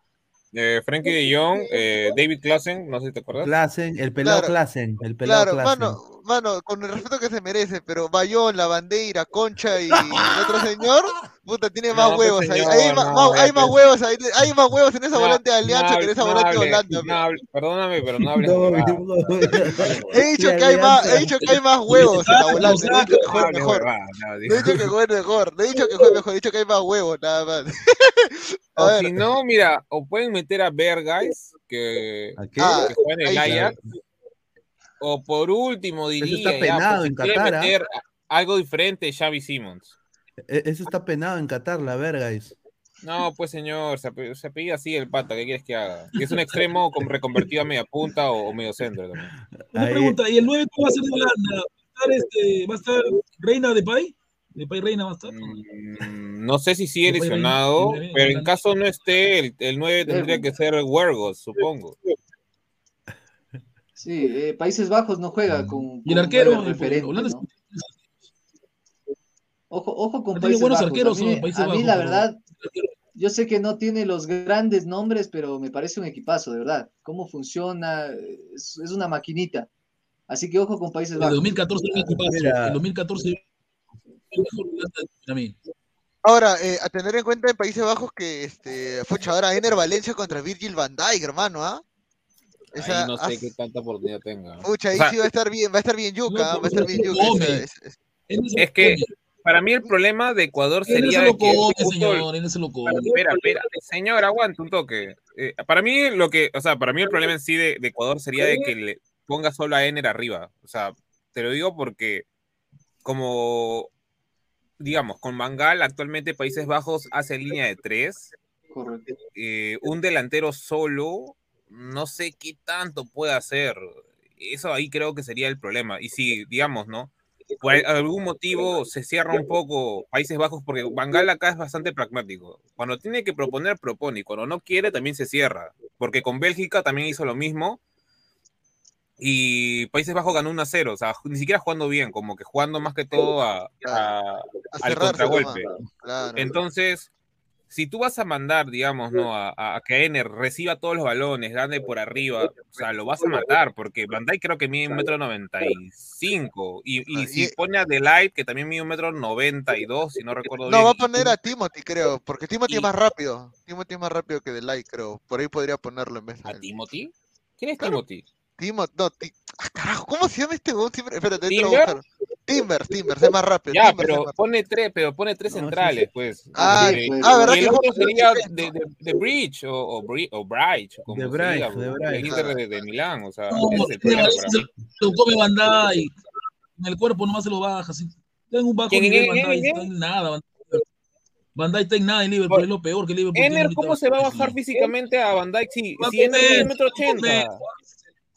Eh, Frankie de Jong, eh, David Klassen, no sé si te acuerdas. Klassen, el pelado Claro. Klassen, el pelado Claro, Klassen. mano, mano, con el respeto que se merece, pero Bayón, La Bandeira, Concha y el otro señor, puta, tiene más No, huevos ahí. Hay, más, no, más- ya, hay más huevos ahí, hay más huevos en esa No, volante de Alianza no que en esa volante de Holanda. hable- no hable- perdóname, pero no hables. He dicho que hay más, he dicho que hay más huevos en la volante, he dicho que juegue mejor. he dicho que juegue mejor, he dicho que juegue mejor, he dicho que hay más huevos, nada más. A O ver. si no, mira, o pueden meter a Bergais, que, que juega en el. Ajax. O por último, diría, está ya, penado pues, en Qatar, ¿ah? meter algo diferente, Xavi Simmons. E- Eso está penado en Qatar, la verga. es. No, pues señor, se, ape- se apellida así el pata, ¿qué quieres que haga? Y es un extremo con- reconvertido a media punta o, o medio centro también. Una pregunta, ¿y el 9 cómo va a ser de Holanda? ¿Va a estar, este, ¿va a estar Reina de Pay? ¿De Pay Reina va a estar? Mm, No sé si sigue lesionado, pero en caso no esté, el, el 9 tendría que ser Wergos, supongo. Sí, eh, Países Bajos no juega con, ¿Y el con arquero? Holanda ¿no? Ojo, ojo con Países buenos Bajos. arqueros, a mí, ¿no? Países a mí, Bajos, la pero- verdad, yo sé que no tiene los grandes nombres, pero me parece un equipazo, de verdad. Cómo funciona, es, es una maquinita. Así que ojo con Países Bajos. 2014 un equipazo. El 2014 el mejor Holanda para mí. Ahora, eh, a tener en cuenta en Países Bajos que, este, fucha, ahora Ener Valencia contra Virgil van Dijk, hermano, ¿ah? Esa- Ahí no sé ah, qué tanta oportunidad tenga. Pucha, ahí O sea, sí va a estar bien, va a estar bien Yuca, No, va a estar bien Yuca. esa- Es que para mí el problema de Ecuador no sería que come, el- señor, él no se lo come. Espera, espera, señor, aguanta un toque. Eh, para mí lo que, o sea, para mí el problema en sí de, de Ecuador sería de que le ponga solo a Ener arriba. O sea, te lo digo porque como digamos, con Mangal actualmente Países Bajos hace línea de tres. Correcto. Eh, un delantero solo, no sé qué tanto puede hacer. Eso ahí creo que sería el problema. Y si, digamos, ¿no? Por algún motivo se cierra un poco Países Bajos, porque Bangal acá es bastante pragmático. Cuando tiene que proponer, propone. Y cuando no quiere, también se cierra. Porque con Bélgica también hizo lo mismo. Y Países Bajos ganó 1 a 0. O sea, ni siquiera jugando bien, como que jugando más que todo a, a- al cerrarse contragolpe. claro. Entonces, si tú vas a mandar, digamos, ¿no? A, a- que Ener reciba todos los balones, gane por arriba, o sea, lo vas a matar, porque Van Dijk creo que mide un metro noventa y cinco, y, y si pone a Delight, que también mide un metro noventa y dos, si no recuerdo No, bien. va a poner a Timothy, creo, porque Timothy es más rápido. Timothy es más rápido que Delay, creo. Por ahí podría ponerlo en vez de. ¿A Timothy? ¿Quién es Claro. Timothy? Timothy, no, Ti- ah, carajo, ¿cómo se llama este weón? Siempre... Espérate, te lo voy a buscar. Timbers, Timbers, es más rápido. Ya, Timbers, pero pone tres, pero pone tres centrales, pues. Ah, pues. ah, ah ¿verdad? El que otro sería de, de, de, Bridge o, o, Bridge, o Bright, como de Bright, sería, de Bright. El Inter de, de, Milán, o sea, Lo come Bandai, en el cuerpo nomás se lo baja, así. Tengo un bajo nivel Bandai, está en nada, Bandai. Bandai está en nada en Liverpool, es lo peor que Liverpool. Ener, ¿cómo se va a bajar físicamente a Bandai? Si, si Ener mide 1,80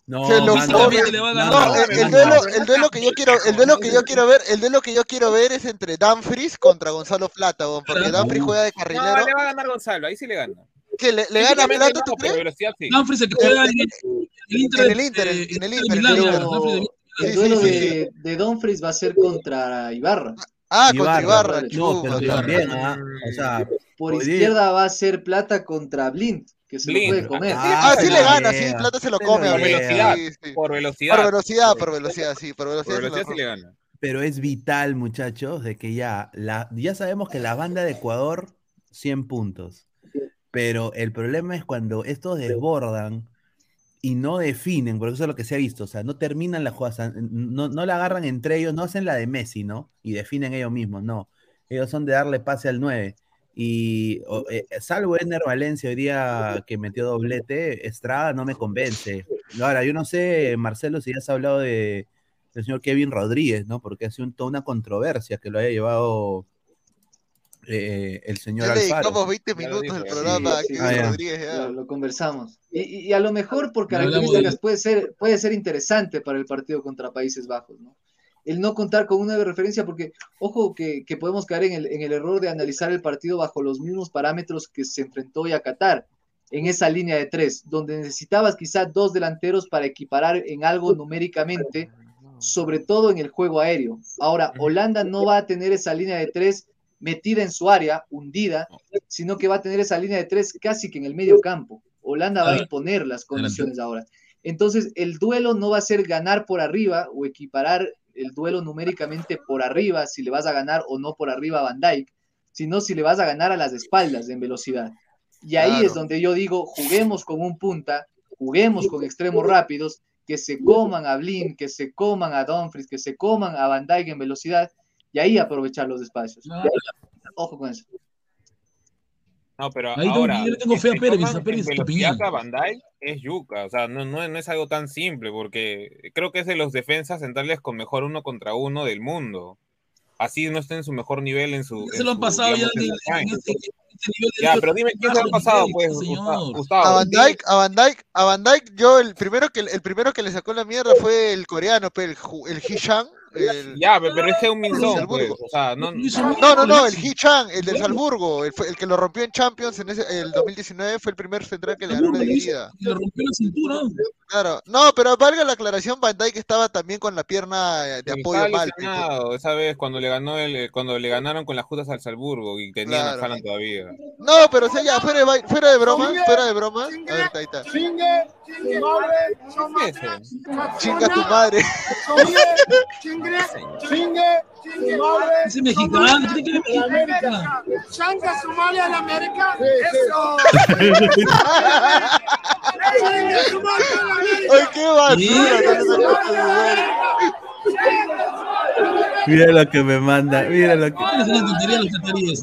no, Se lo mano, come. no, le va a no, ganar. No, no, el, el no, duelo, no. el duelo que yo quiero, el duelo que yo quiero ver, el duelo que yo quiero ver es entre Dumfries contra Gonzalo Plata, weón, porque Dumfries juega de No, carrilero. le va a ganar Gonzalo, ahí sí le gana. que le, le gana Plata, no, ¿tú crees? sí. Dumfries el que juega en el, Inter. En el Inter, eh, en el Inter El Sí, duelo sí, sí, de, de Dumfries va a ser contra Ibarra. Ah, contra Ibarra, Ibarra, no, chupa, pero Ibarra. también, ah, o sea, Por izquierda va a ser Plata contra Blind, que se Blind. lo puede comer. Ah, sí le gana, sí, Plata se lo come. Por velocidad, sí, sí. por velocidad. Por velocidad, por velocidad, sí, por velocidad. Por velocidad sí le gana. pero es vital, muchachos, de que ya, la, ya sabemos que la banda de Ecuador, 100 puntos. Pero el problema es cuando estos desbordan y no definen, porque eso es lo que se ha visto, o sea, no terminan la jugada, no, no la agarran entre ellos, no hacen la de Messi, ¿no? Y definen ellos mismos, no. Ellos son de darle pase al 9. Y eh, salvo Ener Valencia hoy día que metió doblete, Estrada no me convence. Ahora, yo no sé, Marcelo, si ya has hablado de, del señor Kevin Rodríguez, ¿no? Porque ha sido un- toda una controversia que lo haya llevado eh, el señor Ya le Alfaro. dedicamos 20 Ya lo minutos del programa a Sí, sí, Kevin Ah, ya. Rodríguez. ya. Lo, lo conversamos. Y, a lo mejor por características de- puede ser, puede ser interesante para el partido contra Países Bajos, ¿no? El no contar con una de referencia, porque, ojo, que, que podemos caer en el, en el error de analizar el partido bajo los mismos parámetros que se enfrentó hoy a Qatar, en esa línea de tres, donde necesitabas quizás dos delanteros para equiparar en algo numéricamente, sobre todo en el juego aéreo. Ahora, Holanda no va a tener esa línea de tres metida en su área, hundida, sino que va a tener esa línea de tres casi que en el medio campo. Holanda va a imponer las condiciones ahora. Entonces, el duelo no va a ser ganar por arriba o equiparar el duelo numéricamente por arriba, si le vas a ganar o no por arriba a Van Dijk, sino si le vas a ganar a las espaldas en velocidad. Y ahí Claro. es donde yo digo, juguemos con un punta, juguemos con extremos rápidos, que se coman a Blin, que se coman a Dumfries, que se coman a Van Dijk en velocidad, y ahí aprovechar los espacios. Claro. Ojo con eso. No, pero Ahí ahora, yo le tengo fe a Pérez, a Pérez a Van Dijk es yuca, o sea, no, no, no es algo tan simple, porque creo que es de los defensas centrales con mejor uno contra uno del mundo. Así no está en su mejor nivel en su. Se en lo han pasado ya este, este Ya, pero dime quién se lo ha pasado, pues, señor. Gustavo. Gustavo, A Van Dijk, a Van Dijk, a Van Dijk, yo el primero que el primero que le sacó la mierda fue el coreano, pe, el, Ju- el Hee-Chan, el- Ya, pe- pero es que un Salzburgo. pues, o sea, no, No, no, no, el Hee-Chan, el del Salzburgo, el, fue- el que lo rompió en Champions en ese, el 2019 fue el primer central que le ganó una dividida. Le rompió la cintura. Claro, no, pero valga la aclaración, Van Dijk estaba también con la pierna de Pero apoyo mal. esa vez cuando le ganó el, cuando le ganaron con las justas al Salzburgo y tenían Claro. a Haaland todavía. No, pero o sea, ya, fuera de, fuera de bromas, fuera de bromas. A ver, ahí está. ¿Qué es eso? Chinga tu madre. Ese mexicano, ¿qué tiene que ver mexicano? Changa Somalia a la América. Ay, qué basura. Mira lo que me manda, mira lo que. Es.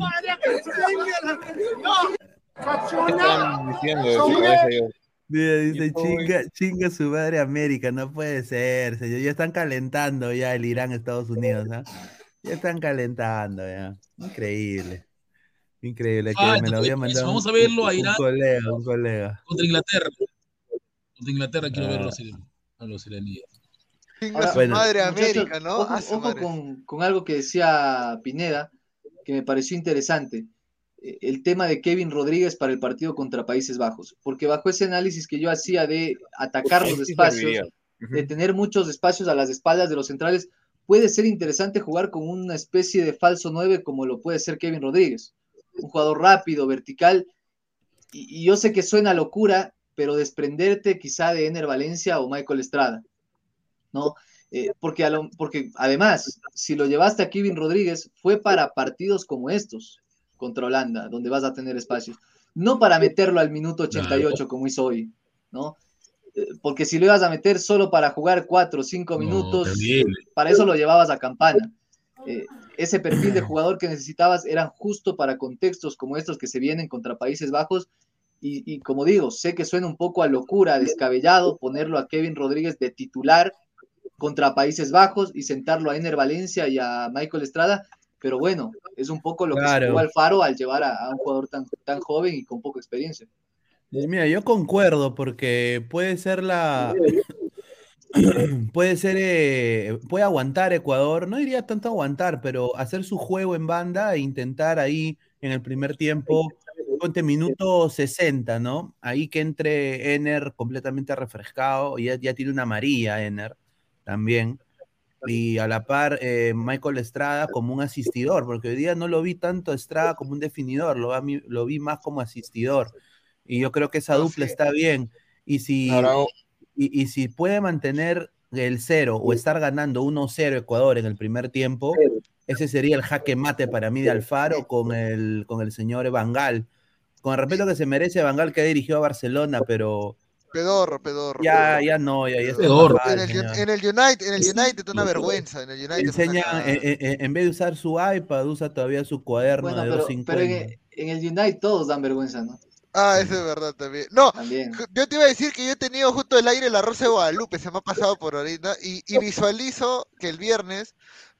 Mira, dice chinga, chinga su madre América, no puede ser, señor. Ya están calentando ya el Irán, Estados Unidos, ¿ah? Ya están calentando ya. Increíble. Increíble. Que Ah, me lo había mandado vamos un- a verlo a un Irán. colega, un colega. Contra Inglaterra. Contra Inglaterra quiero Ah. ver a los iraníes. A los iraníes. Chinga Ahora, su Bueno. madre América, ¿no? Ojo, ojo madre. con, con algo que decía Pineda, que me pareció interesante. Eh, El tema de Kevin Rodríguez para el partido contra Países Bajos. Porque bajo ese análisis que yo hacía de atacar los espacios, de tener muchos espacios a las espaldas de los centrales, puede ser interesante jugar con una especie de falso 9 como lo puede ser Kevin Rodríguez. Un jugador rápido, vertical. Y, y yo sé que suena locura, pero desprenderte quizá de Ener Valencia o Michael Estrada. ¿no? Eh, porque, a lo- porque además, si lo llevaste a Kevin Rodríguez, fue para partidos como estos contra Holanda, donde vas a tener espacios. No para meterlo al minuto 88 como hizo hoy, ¿no? eh, porque si lo ibas a meter solo para jugar cuatro o cinco minutos, terrible. para eso lo llevabas a campana. Eh, ese perfil de jugador que necesitabas eran justo para contextos como estos que se vienen contra Países Bajos. Y, y como digo, sé que suena un poco a locura, descabellado, ponerlo a Kevin Rodríguez de titular contra Países Bajos y sentarlo a Ener Valencia y a Michael Estrada, pero bueno, es un poco lo que se jugó Alfaro al llevar a, a un jugador tan, tan joven y con poca experiencia. Y Mira, yo concuerdo porque puede ser la. puede ser. eh, puede aguantar Ecuador. No diría tanto aguantar, pero hacer su juego en banda e intentar ahí en el primer tiempo. Ponte minuto 60, ¿no? Ahí que entre Ener completamente refrescado. y Ya, ya tiene una María, Ener, también. Y a la par, eh, Michael Estrada como un asistidor, porque hoy día no lo vi tanto Estrada como un definidor, lo, lo vi más como asistidor. Y yo creo que esa dupla está bien. Y si, Ahora, y, y si puede mantener el cero o estar ganando 1-0 Ecuador en el primer tiempo, ese sería el jaque mate para mí de Alfaro con el, con el señor Bangal. Con el respeto que se merece Bangal que dirigió a Barcelona, pero Pedorro, pedorro. ya, pedorro. ya no, ya, ya Pedorro. mal, En el, en el United, en el United una vergüenza. En el United una eh, eh, eh, en vez de usar su iPad, usa todavía su cuaderno Bueno, de pero, 250. pero en, en el United todos dan vergüenza, ¿no? Ah, eso es verdad también. No, También. yo te iba a decir que yo he tenido justo el aire la Rosa de Guadalupe, se me ha pasado por ahorita, y, y visualizo que el viernes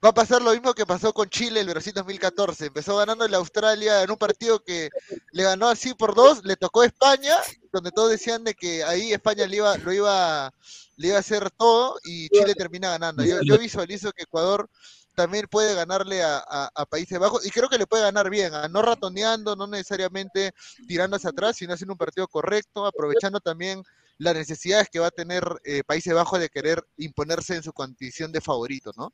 va a pasar lo mismo que pasó con Chile el Brasil 2014. Empezó ganando la Australia en un partido que le ganó así por dos, le tocó España, donde todos decían de que ahí España le iba, lo iba, le iba a hacer todo y Chile termina ganando. Yo, yo visualizo que Ecuador también puede ganarle a, Países Bajos y creo que le puede ganar bien, a- no ratoneando, no necesariamente tirando hacia atrás, sino haciendo un partido correcto, aprovechando también las necesidades que va a tener eh, Países Bajos de querer imponerse en su condición de favorito, ¿no?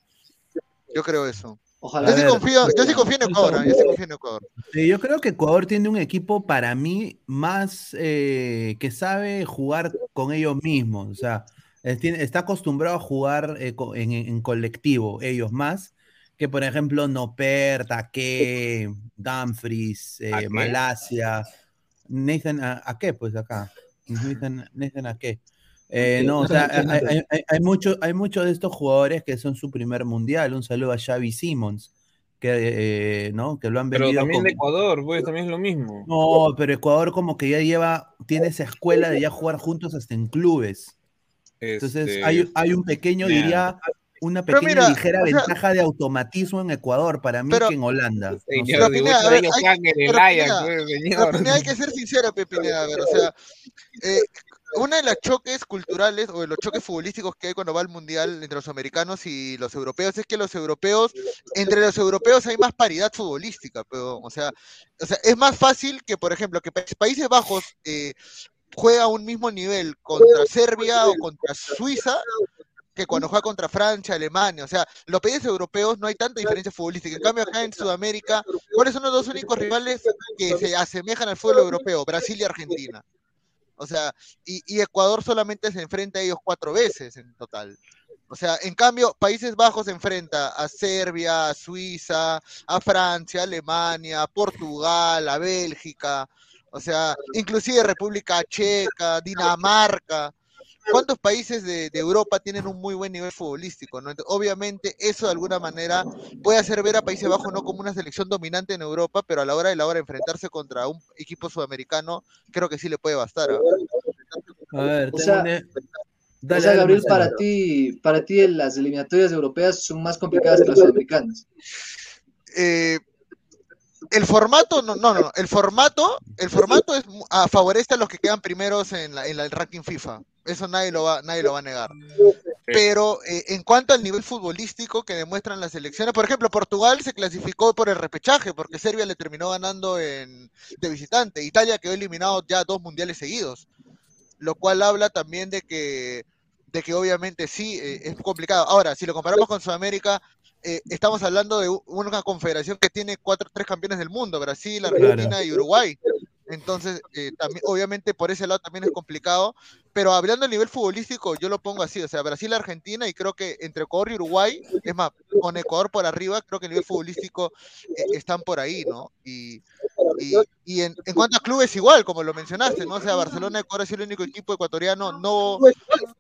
Yo creo eso. Ojalá. Yo sí confío, yo sí confío en Ecuador, yo sí confío en Ecuador. Sí, yo creo que Ecuador tiene un equipo para mí más eh, que sabe jugar con ellos mismos. O sea, es- tiene- está acostumbrado a jugar eh, en, en colectivo, ellos más, que por ejemplo Noper, Taque, Dumfries, eh. Malasia, Nathan, ¿a, a qué? Pues acá. Nathan, Nathan ¿a qué? Eh, no, o sea, hay, hay- hay- hay mucho- hay muchos de estos jugadores que son su primer mundial. Un saludo a Xavi Simons, que, eh, ¿no? que lo han pero vendido también de como- Ecuador, pues también es lo mismo. no, pero Ecuador como que ya lleva, tiene esa escuela de ya jugar juntos hasta en clubes. Entonces Este, hay, hay un pequeño, diría, una Pero pequeña mira, ligera o sea- ventaja de automatismo en Ecuador para mí Pero- que en Holanda. No sé. Señor, Pero, Pineda, hay- pero, Pineda, pues, Pero señor. Pineda, hay que ser sincero, Pepineda, a ver, o sea, eh, uno de los choques culturales o de los choques futbolísticos que hay cuando va al mundial entre los americanos y los europeos es que los europeos, entre los europeos hay más paridad futbolística, pero, o sea, o sea, es más fácil que, por ejemplo, que Pa- Países Bajos eh, juega a un mismo nivel contra Serbia o contra Suiza que cuando juega contra Francia, Alemania, o sea, los países europeos no hay tanta diferencia futbolística. En cambio, acá en Sudamérica, ¿cuáles son los dos únicos rivales que se asemejan al fútbol europeo? Brasil y Argentina. O sea, y, y Ecuador solamente se enfrenta a ellos cuatro veces en total. O sea, en cambio, Países Bajos se enfrenta a Serbia, a Suiza, a Francia, a Alemania, a Portugal, a Bélgica, o sea, inclusive República Checa, Dinamarca. ¿Cuántos países de, de Europa tienen un muy buen nivel futbolístico? ¿no? Entonces, obviamente, eso de alguna manera puede hacer ver a Países Bajos no como una selección dominante en Europa, pero a la hora de la hora de enfrentarse contra un equipo sudamericano, creo que sí le puede bastar. ¿ah? A ver, O sea, una- o Dale, sea, dale, Gabriel, para ti, para ti las eliminatorias europeas son más complicadas que las sudamericanas. Eh, el formato, no, no, no, el formato, el formato es, ah, favorece a los que quedan primeros en, la, en la- el ranking FIFA. Eso nadie lo va, nadie lo va a negar. Pero eh, en cuanto al nivel futbolístico que demuestran las selecciones, por ejemplo, Portugal se clasificó por el repechaje porque Serbia le terminó ganando en, de visitante. Italia quedó eliminado ya dos mundiales seguidos, lo cual habla también de que, de que obviamente sí eh, es complicado. Ahora, si lo comparamos con Sudamérica, eh, estamos hablando de una confederación que tiene cuatro, tres campeones del mundo, Brasil, Argentina y Uruguay. Entonces, eh, también, obviamente por ese lado también es complicado, pero hablando a nivel futbolístico, yo lo pongo así, o sea, Brasil, Argentina, y creo que entre Ecuador y Uruguay, es más, con Ecuador por arriba, creo que a nivel futbolístico eh, están por ahí, ¿no? Y, y, y en, en cuanto a clubes, igual, como lo mencionaste, ¿no? O sea, Barcelona, Ecuador es el único equipo ecuatoriano, no,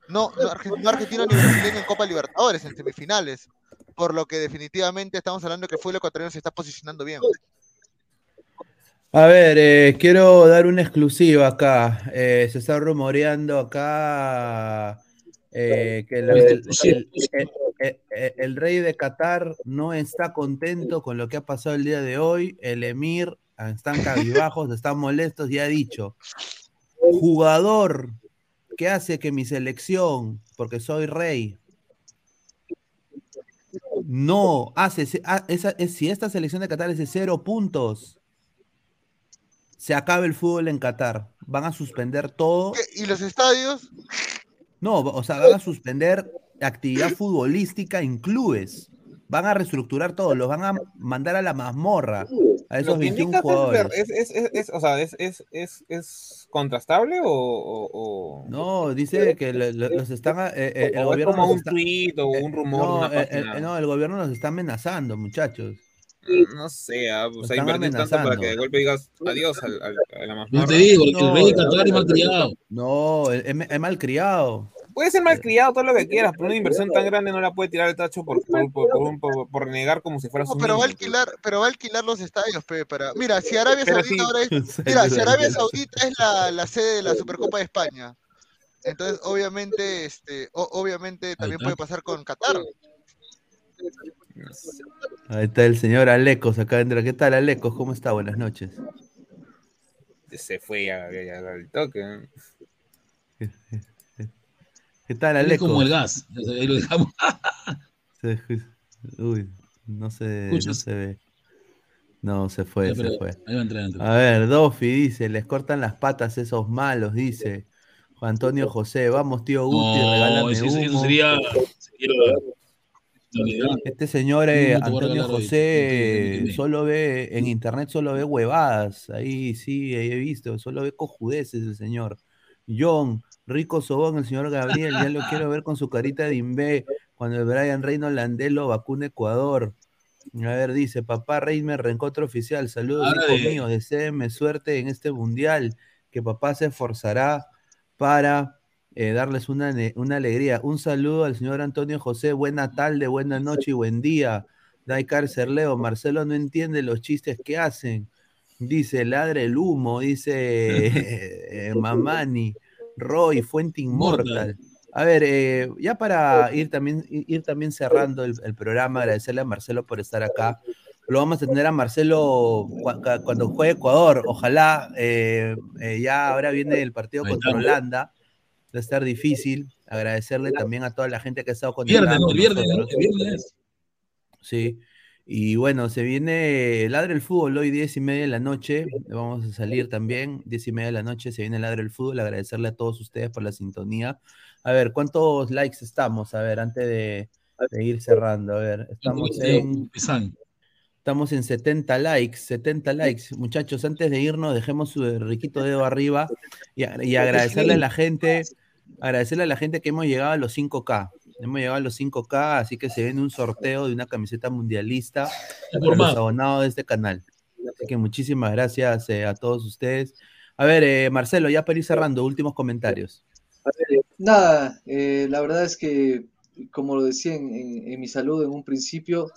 no, no, no argentino ni brasileño en Copa Libertadores, en semifinales, por lo que definitivamente estamos hablando que el fútbol ecuatoriano se está posicionando bien. A ver, eh, quiero dar una exclusiva acá. Eh, se está rumoreando acá eh, que el, el- el- el- el- el- el rey de Qatar no está contento con lo que ha pasado el día de hoy. El emir están cabizbajos, están molestos y ha dicho, jugador que hace que mi selección, porque soy rey, no hace, ah, esa- es- si esta selección de Qatar es de cero puntos, se acaba el fútbol en Qatar. Van a suspender todo. ¿Y los estadios? No, o sea, van a suspender actividad futbolística en clubes. Van a reestructurar todo, los van a mandar a la mazmorra a esos Lo que 21 indicas es ver- jugadores. Es, es, es, es- o sea, es, es, es, es contrastable o, o- o- No, dice que los están. eh, eh, el o es gobierno como un está- tweet o un rumor no, una eh, eh, página? no, el gobierno los está amenazando, muchachos. No sé, ah, o sea, están invertir tanto para que de golpe digas adiós al, al- a la No mazmorra. te digo, el, el No, rey de Qatar es malcriado. No, es malcriado. Puede ser malcriado todo lo que quieras, pero una inversión tan grande no la puede tirar el tacho por, por, por, por un- por- por negar como si fuera No, su pero va a alquilar, pero va a alquilar los estadios, pe, para. Mira, si Arabia Saudita sí. ahora es, mira, si Arabia Saudita es la, la sede de la Supercopa de España, entonces obviamente, este, o- obviamente también puede pasar con Qatar. Ahí está el señor Alecos acá adentro. ¿Qué tal, Alecos? ¿Cómo está? Buenas noches. Se fue ya, ya- ya al toque. ¿Qué tal, Él es como el gas. Ahí lo dejamos. Uy, no se, no se ve. No, se fue, se fue. ahí va a entrar, entra. A ver, Dofi dice, les cortan las patas esos malos, dice. Juan Antonio José, vamos, tío Guti, No, regálame eso, sería. sería- Este señor eh, Antonio hoy, José solo ve, en internet solo ve huevadas, ahí sí, ahí he visto, solo ve cojudeces el señor. John, rico sobón, el señor Gabriel, ya lo quiero ver con su carita de imbé cuando el Brian Reino Landelo vacuna Ecuador. A ver, dice, papá Reimer, reencontro oficial, saludos hijo de- mío, deseenme suerte en este mundial, que papá se esforzará para eh, darles una, una alegría. Un saludo al señor Antonio José, buena tarde, buena noche y buen día. Daikar Cerleo, Marcelo no entiende los chistes que hacen. Dice, ladre el humo, dice eh, Mamani, Roy, Fuente Inmortal. A ver, eh, ya para ir también, ir también cerrando el, el programa, agradecerle a Marcelo por estar acá. Lo vamos a tener a Marcelo cuando juegue Ecuador. Ojalá eh, eh, ya ahora viene el partido contra. Holanda. Va a estar difícil. Agradecerle también a toda la gente que ha estado Viernes, con viernes, ¿no? El viernes. Sí. Y bueno, se viene Ladre el Fútbol hoy, diez y media de la noche. Vamos a salir también, diez y media de la noche, se viene Ladre el Fútbol. Agradecerle a todos ustedes por la sintonía. A ver, ¿cuántos likes estamos? A ver, antes de, de ir cerrando. A ver, estamos en, estamos en 70 likes, 70 likes. Muchachos, antes de irnos, dejemos su riquito dedo arriba y agradecerle a la gente, agradecerle a la gente que hemos llegado a los 5K. Hemos llegado a los 5K, así que se viene un sorteo de una camiseta mundialista para los abonados de este canal. Así que muchísimas gracias eh, a todos ustedes. A ver, eh, Marcelo, ya para ir cerrando, últimos comentarios. Nada, eh, la verdad es que, como lo decía en, en- en mi saludo en un principio,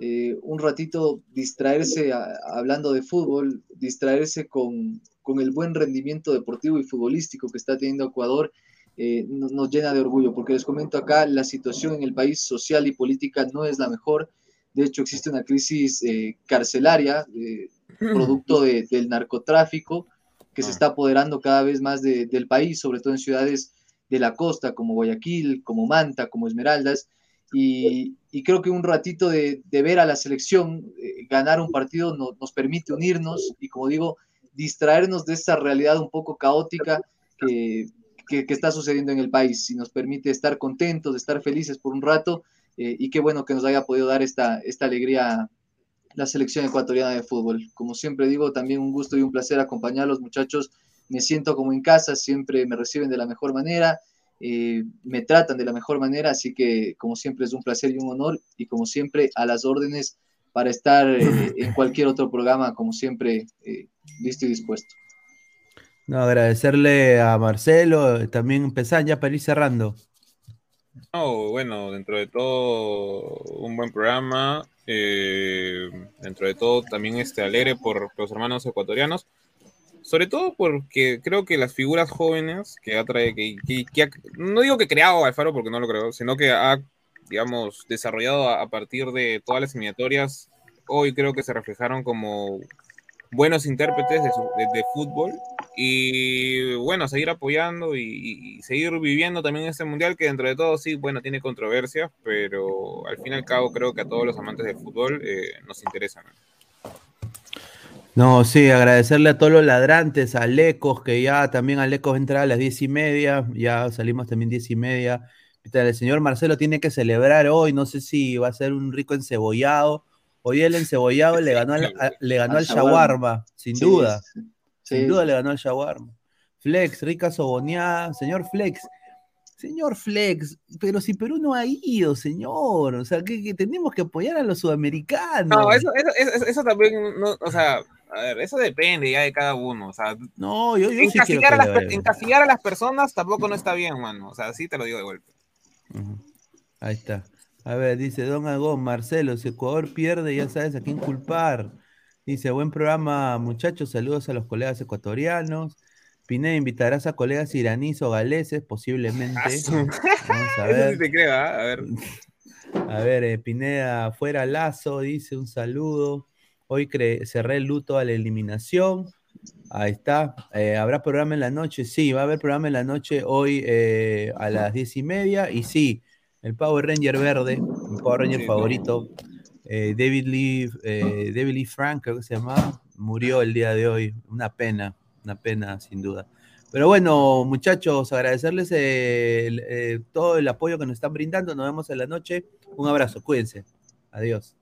eh, un ratito distraerse a- hablando de fútbol, distraerse con, con el buen rendimiento deportivo y futbolístico que está teniendo Ecuador, eh, no- nos llena de orgullo, porque les comento acá, la situación en el país social y política no es la mejor. De hecho, existe una crisis eh, carcelaria, eh, producto de- del narcotráfico, que se está apoderando cada vez más de- del país, sobre todo en ciudades de la costa, como Guayaquil, como Manta, como Esmeraldas. Y, y creo que un ratito de, de ver a la selección eh, ganar un partido no- nos permite unirnos y, como digo, distraernos de esta realidad un poco caótica que, que- que está sucediendo en el país y nos permite estar contentos, estar felices por un rato. eh, y qué bueno que nos haya podido dar esta, esta alegría la selección ecuatoriana de fútbol. Como siempre digo, también un gusto y un placer acompañarlos, muchachos. Me siento como en casa, siempre me reciben de la mejor manera, eh, me tratan de la mejor manera, así que como siempre es un placer y un honor y como siempre a las órdenes para estar eh, en cualquier otro programa, como siempre, eh, listo y dispuesto. No, agradecerle a Marcelo, también empezar ya para ir cerrando. No, bueno, dentro de todo un buen programa, eh, dentro de todo también este alegre por los hermanos ecuatorianos, sobre todo porque creo que las figuras jóvenes que ha traído, que, que, no digo que creado Alfaro porque no lo creo, sino que ha, digamos, desarrollado a, partir de todas las eliminatorias, hoy creo que se reflejaron como buenos intérpretes de, fútbol y bueno, seguir apoyando y, seguir viviendo también este mundial que dentro de todo sí, bueno, tiene controversias, pero al fin y al cabo creo que a todos los amantes del fútbol eh, nos interesa. ¿no? sí, agradecerle a todos los ladrantes, a Lecos, que ya también a Lecos entra a las diez y media, ya salimos también diez y media. El señor Marcelo tiene que celebrar hoy, no sé si va a ser un rico encebollado Hoy el encebollado le ganó al, le ganó al shawarma, sin duda. Sin duda le ganó al shawarma. Flex, rica soboneada. Señor Flex, señor Flex, pero si Perú no ha ido, señor. O sea, que, tenemos que apoyar a los sudamericanos. No, eso, eso, eso, también, no, o sea, a ver, eso depende ya de cada uno. O sea, no, yo, yo encasillar, a las, encasillar a las personas tampoco no está bien, mano. O sea, sí te lo digo de golpe. Ahí está. A ver, dice Don Agón, Marcelo, si Ecuador pierde, ya sabes a quién culpar. Dice, buen programa, muchachos, saludos a los colegas ecuatorianos. Pineda, ¿invitarás a colegas iraníes o galeses? Posiblemente. Vamos a ver. Eso sí te ¿ah? A ver. A ver, eh, Pineda, fuera Lazo, dice un saludo. Hoy cerré el luto a la eliminación. Ahí está. Eh, ¿Habrá programa en la noche? Sí, va a haber programa en la noche hoy eh, a las diez y media. Y sí, el Power Ranger verde, mi Power Ranger favorito, eh, David, Lee, eh, David Lee Frank, creo que se llamaba, murió el día de hoy. Una pena, una pena sin duda. Pero bueno, muchachos, agradecerles eh, todo el apoyo que nos están brindando. Nos vemos en la noche. Un abrazo, cuídense. Adiós.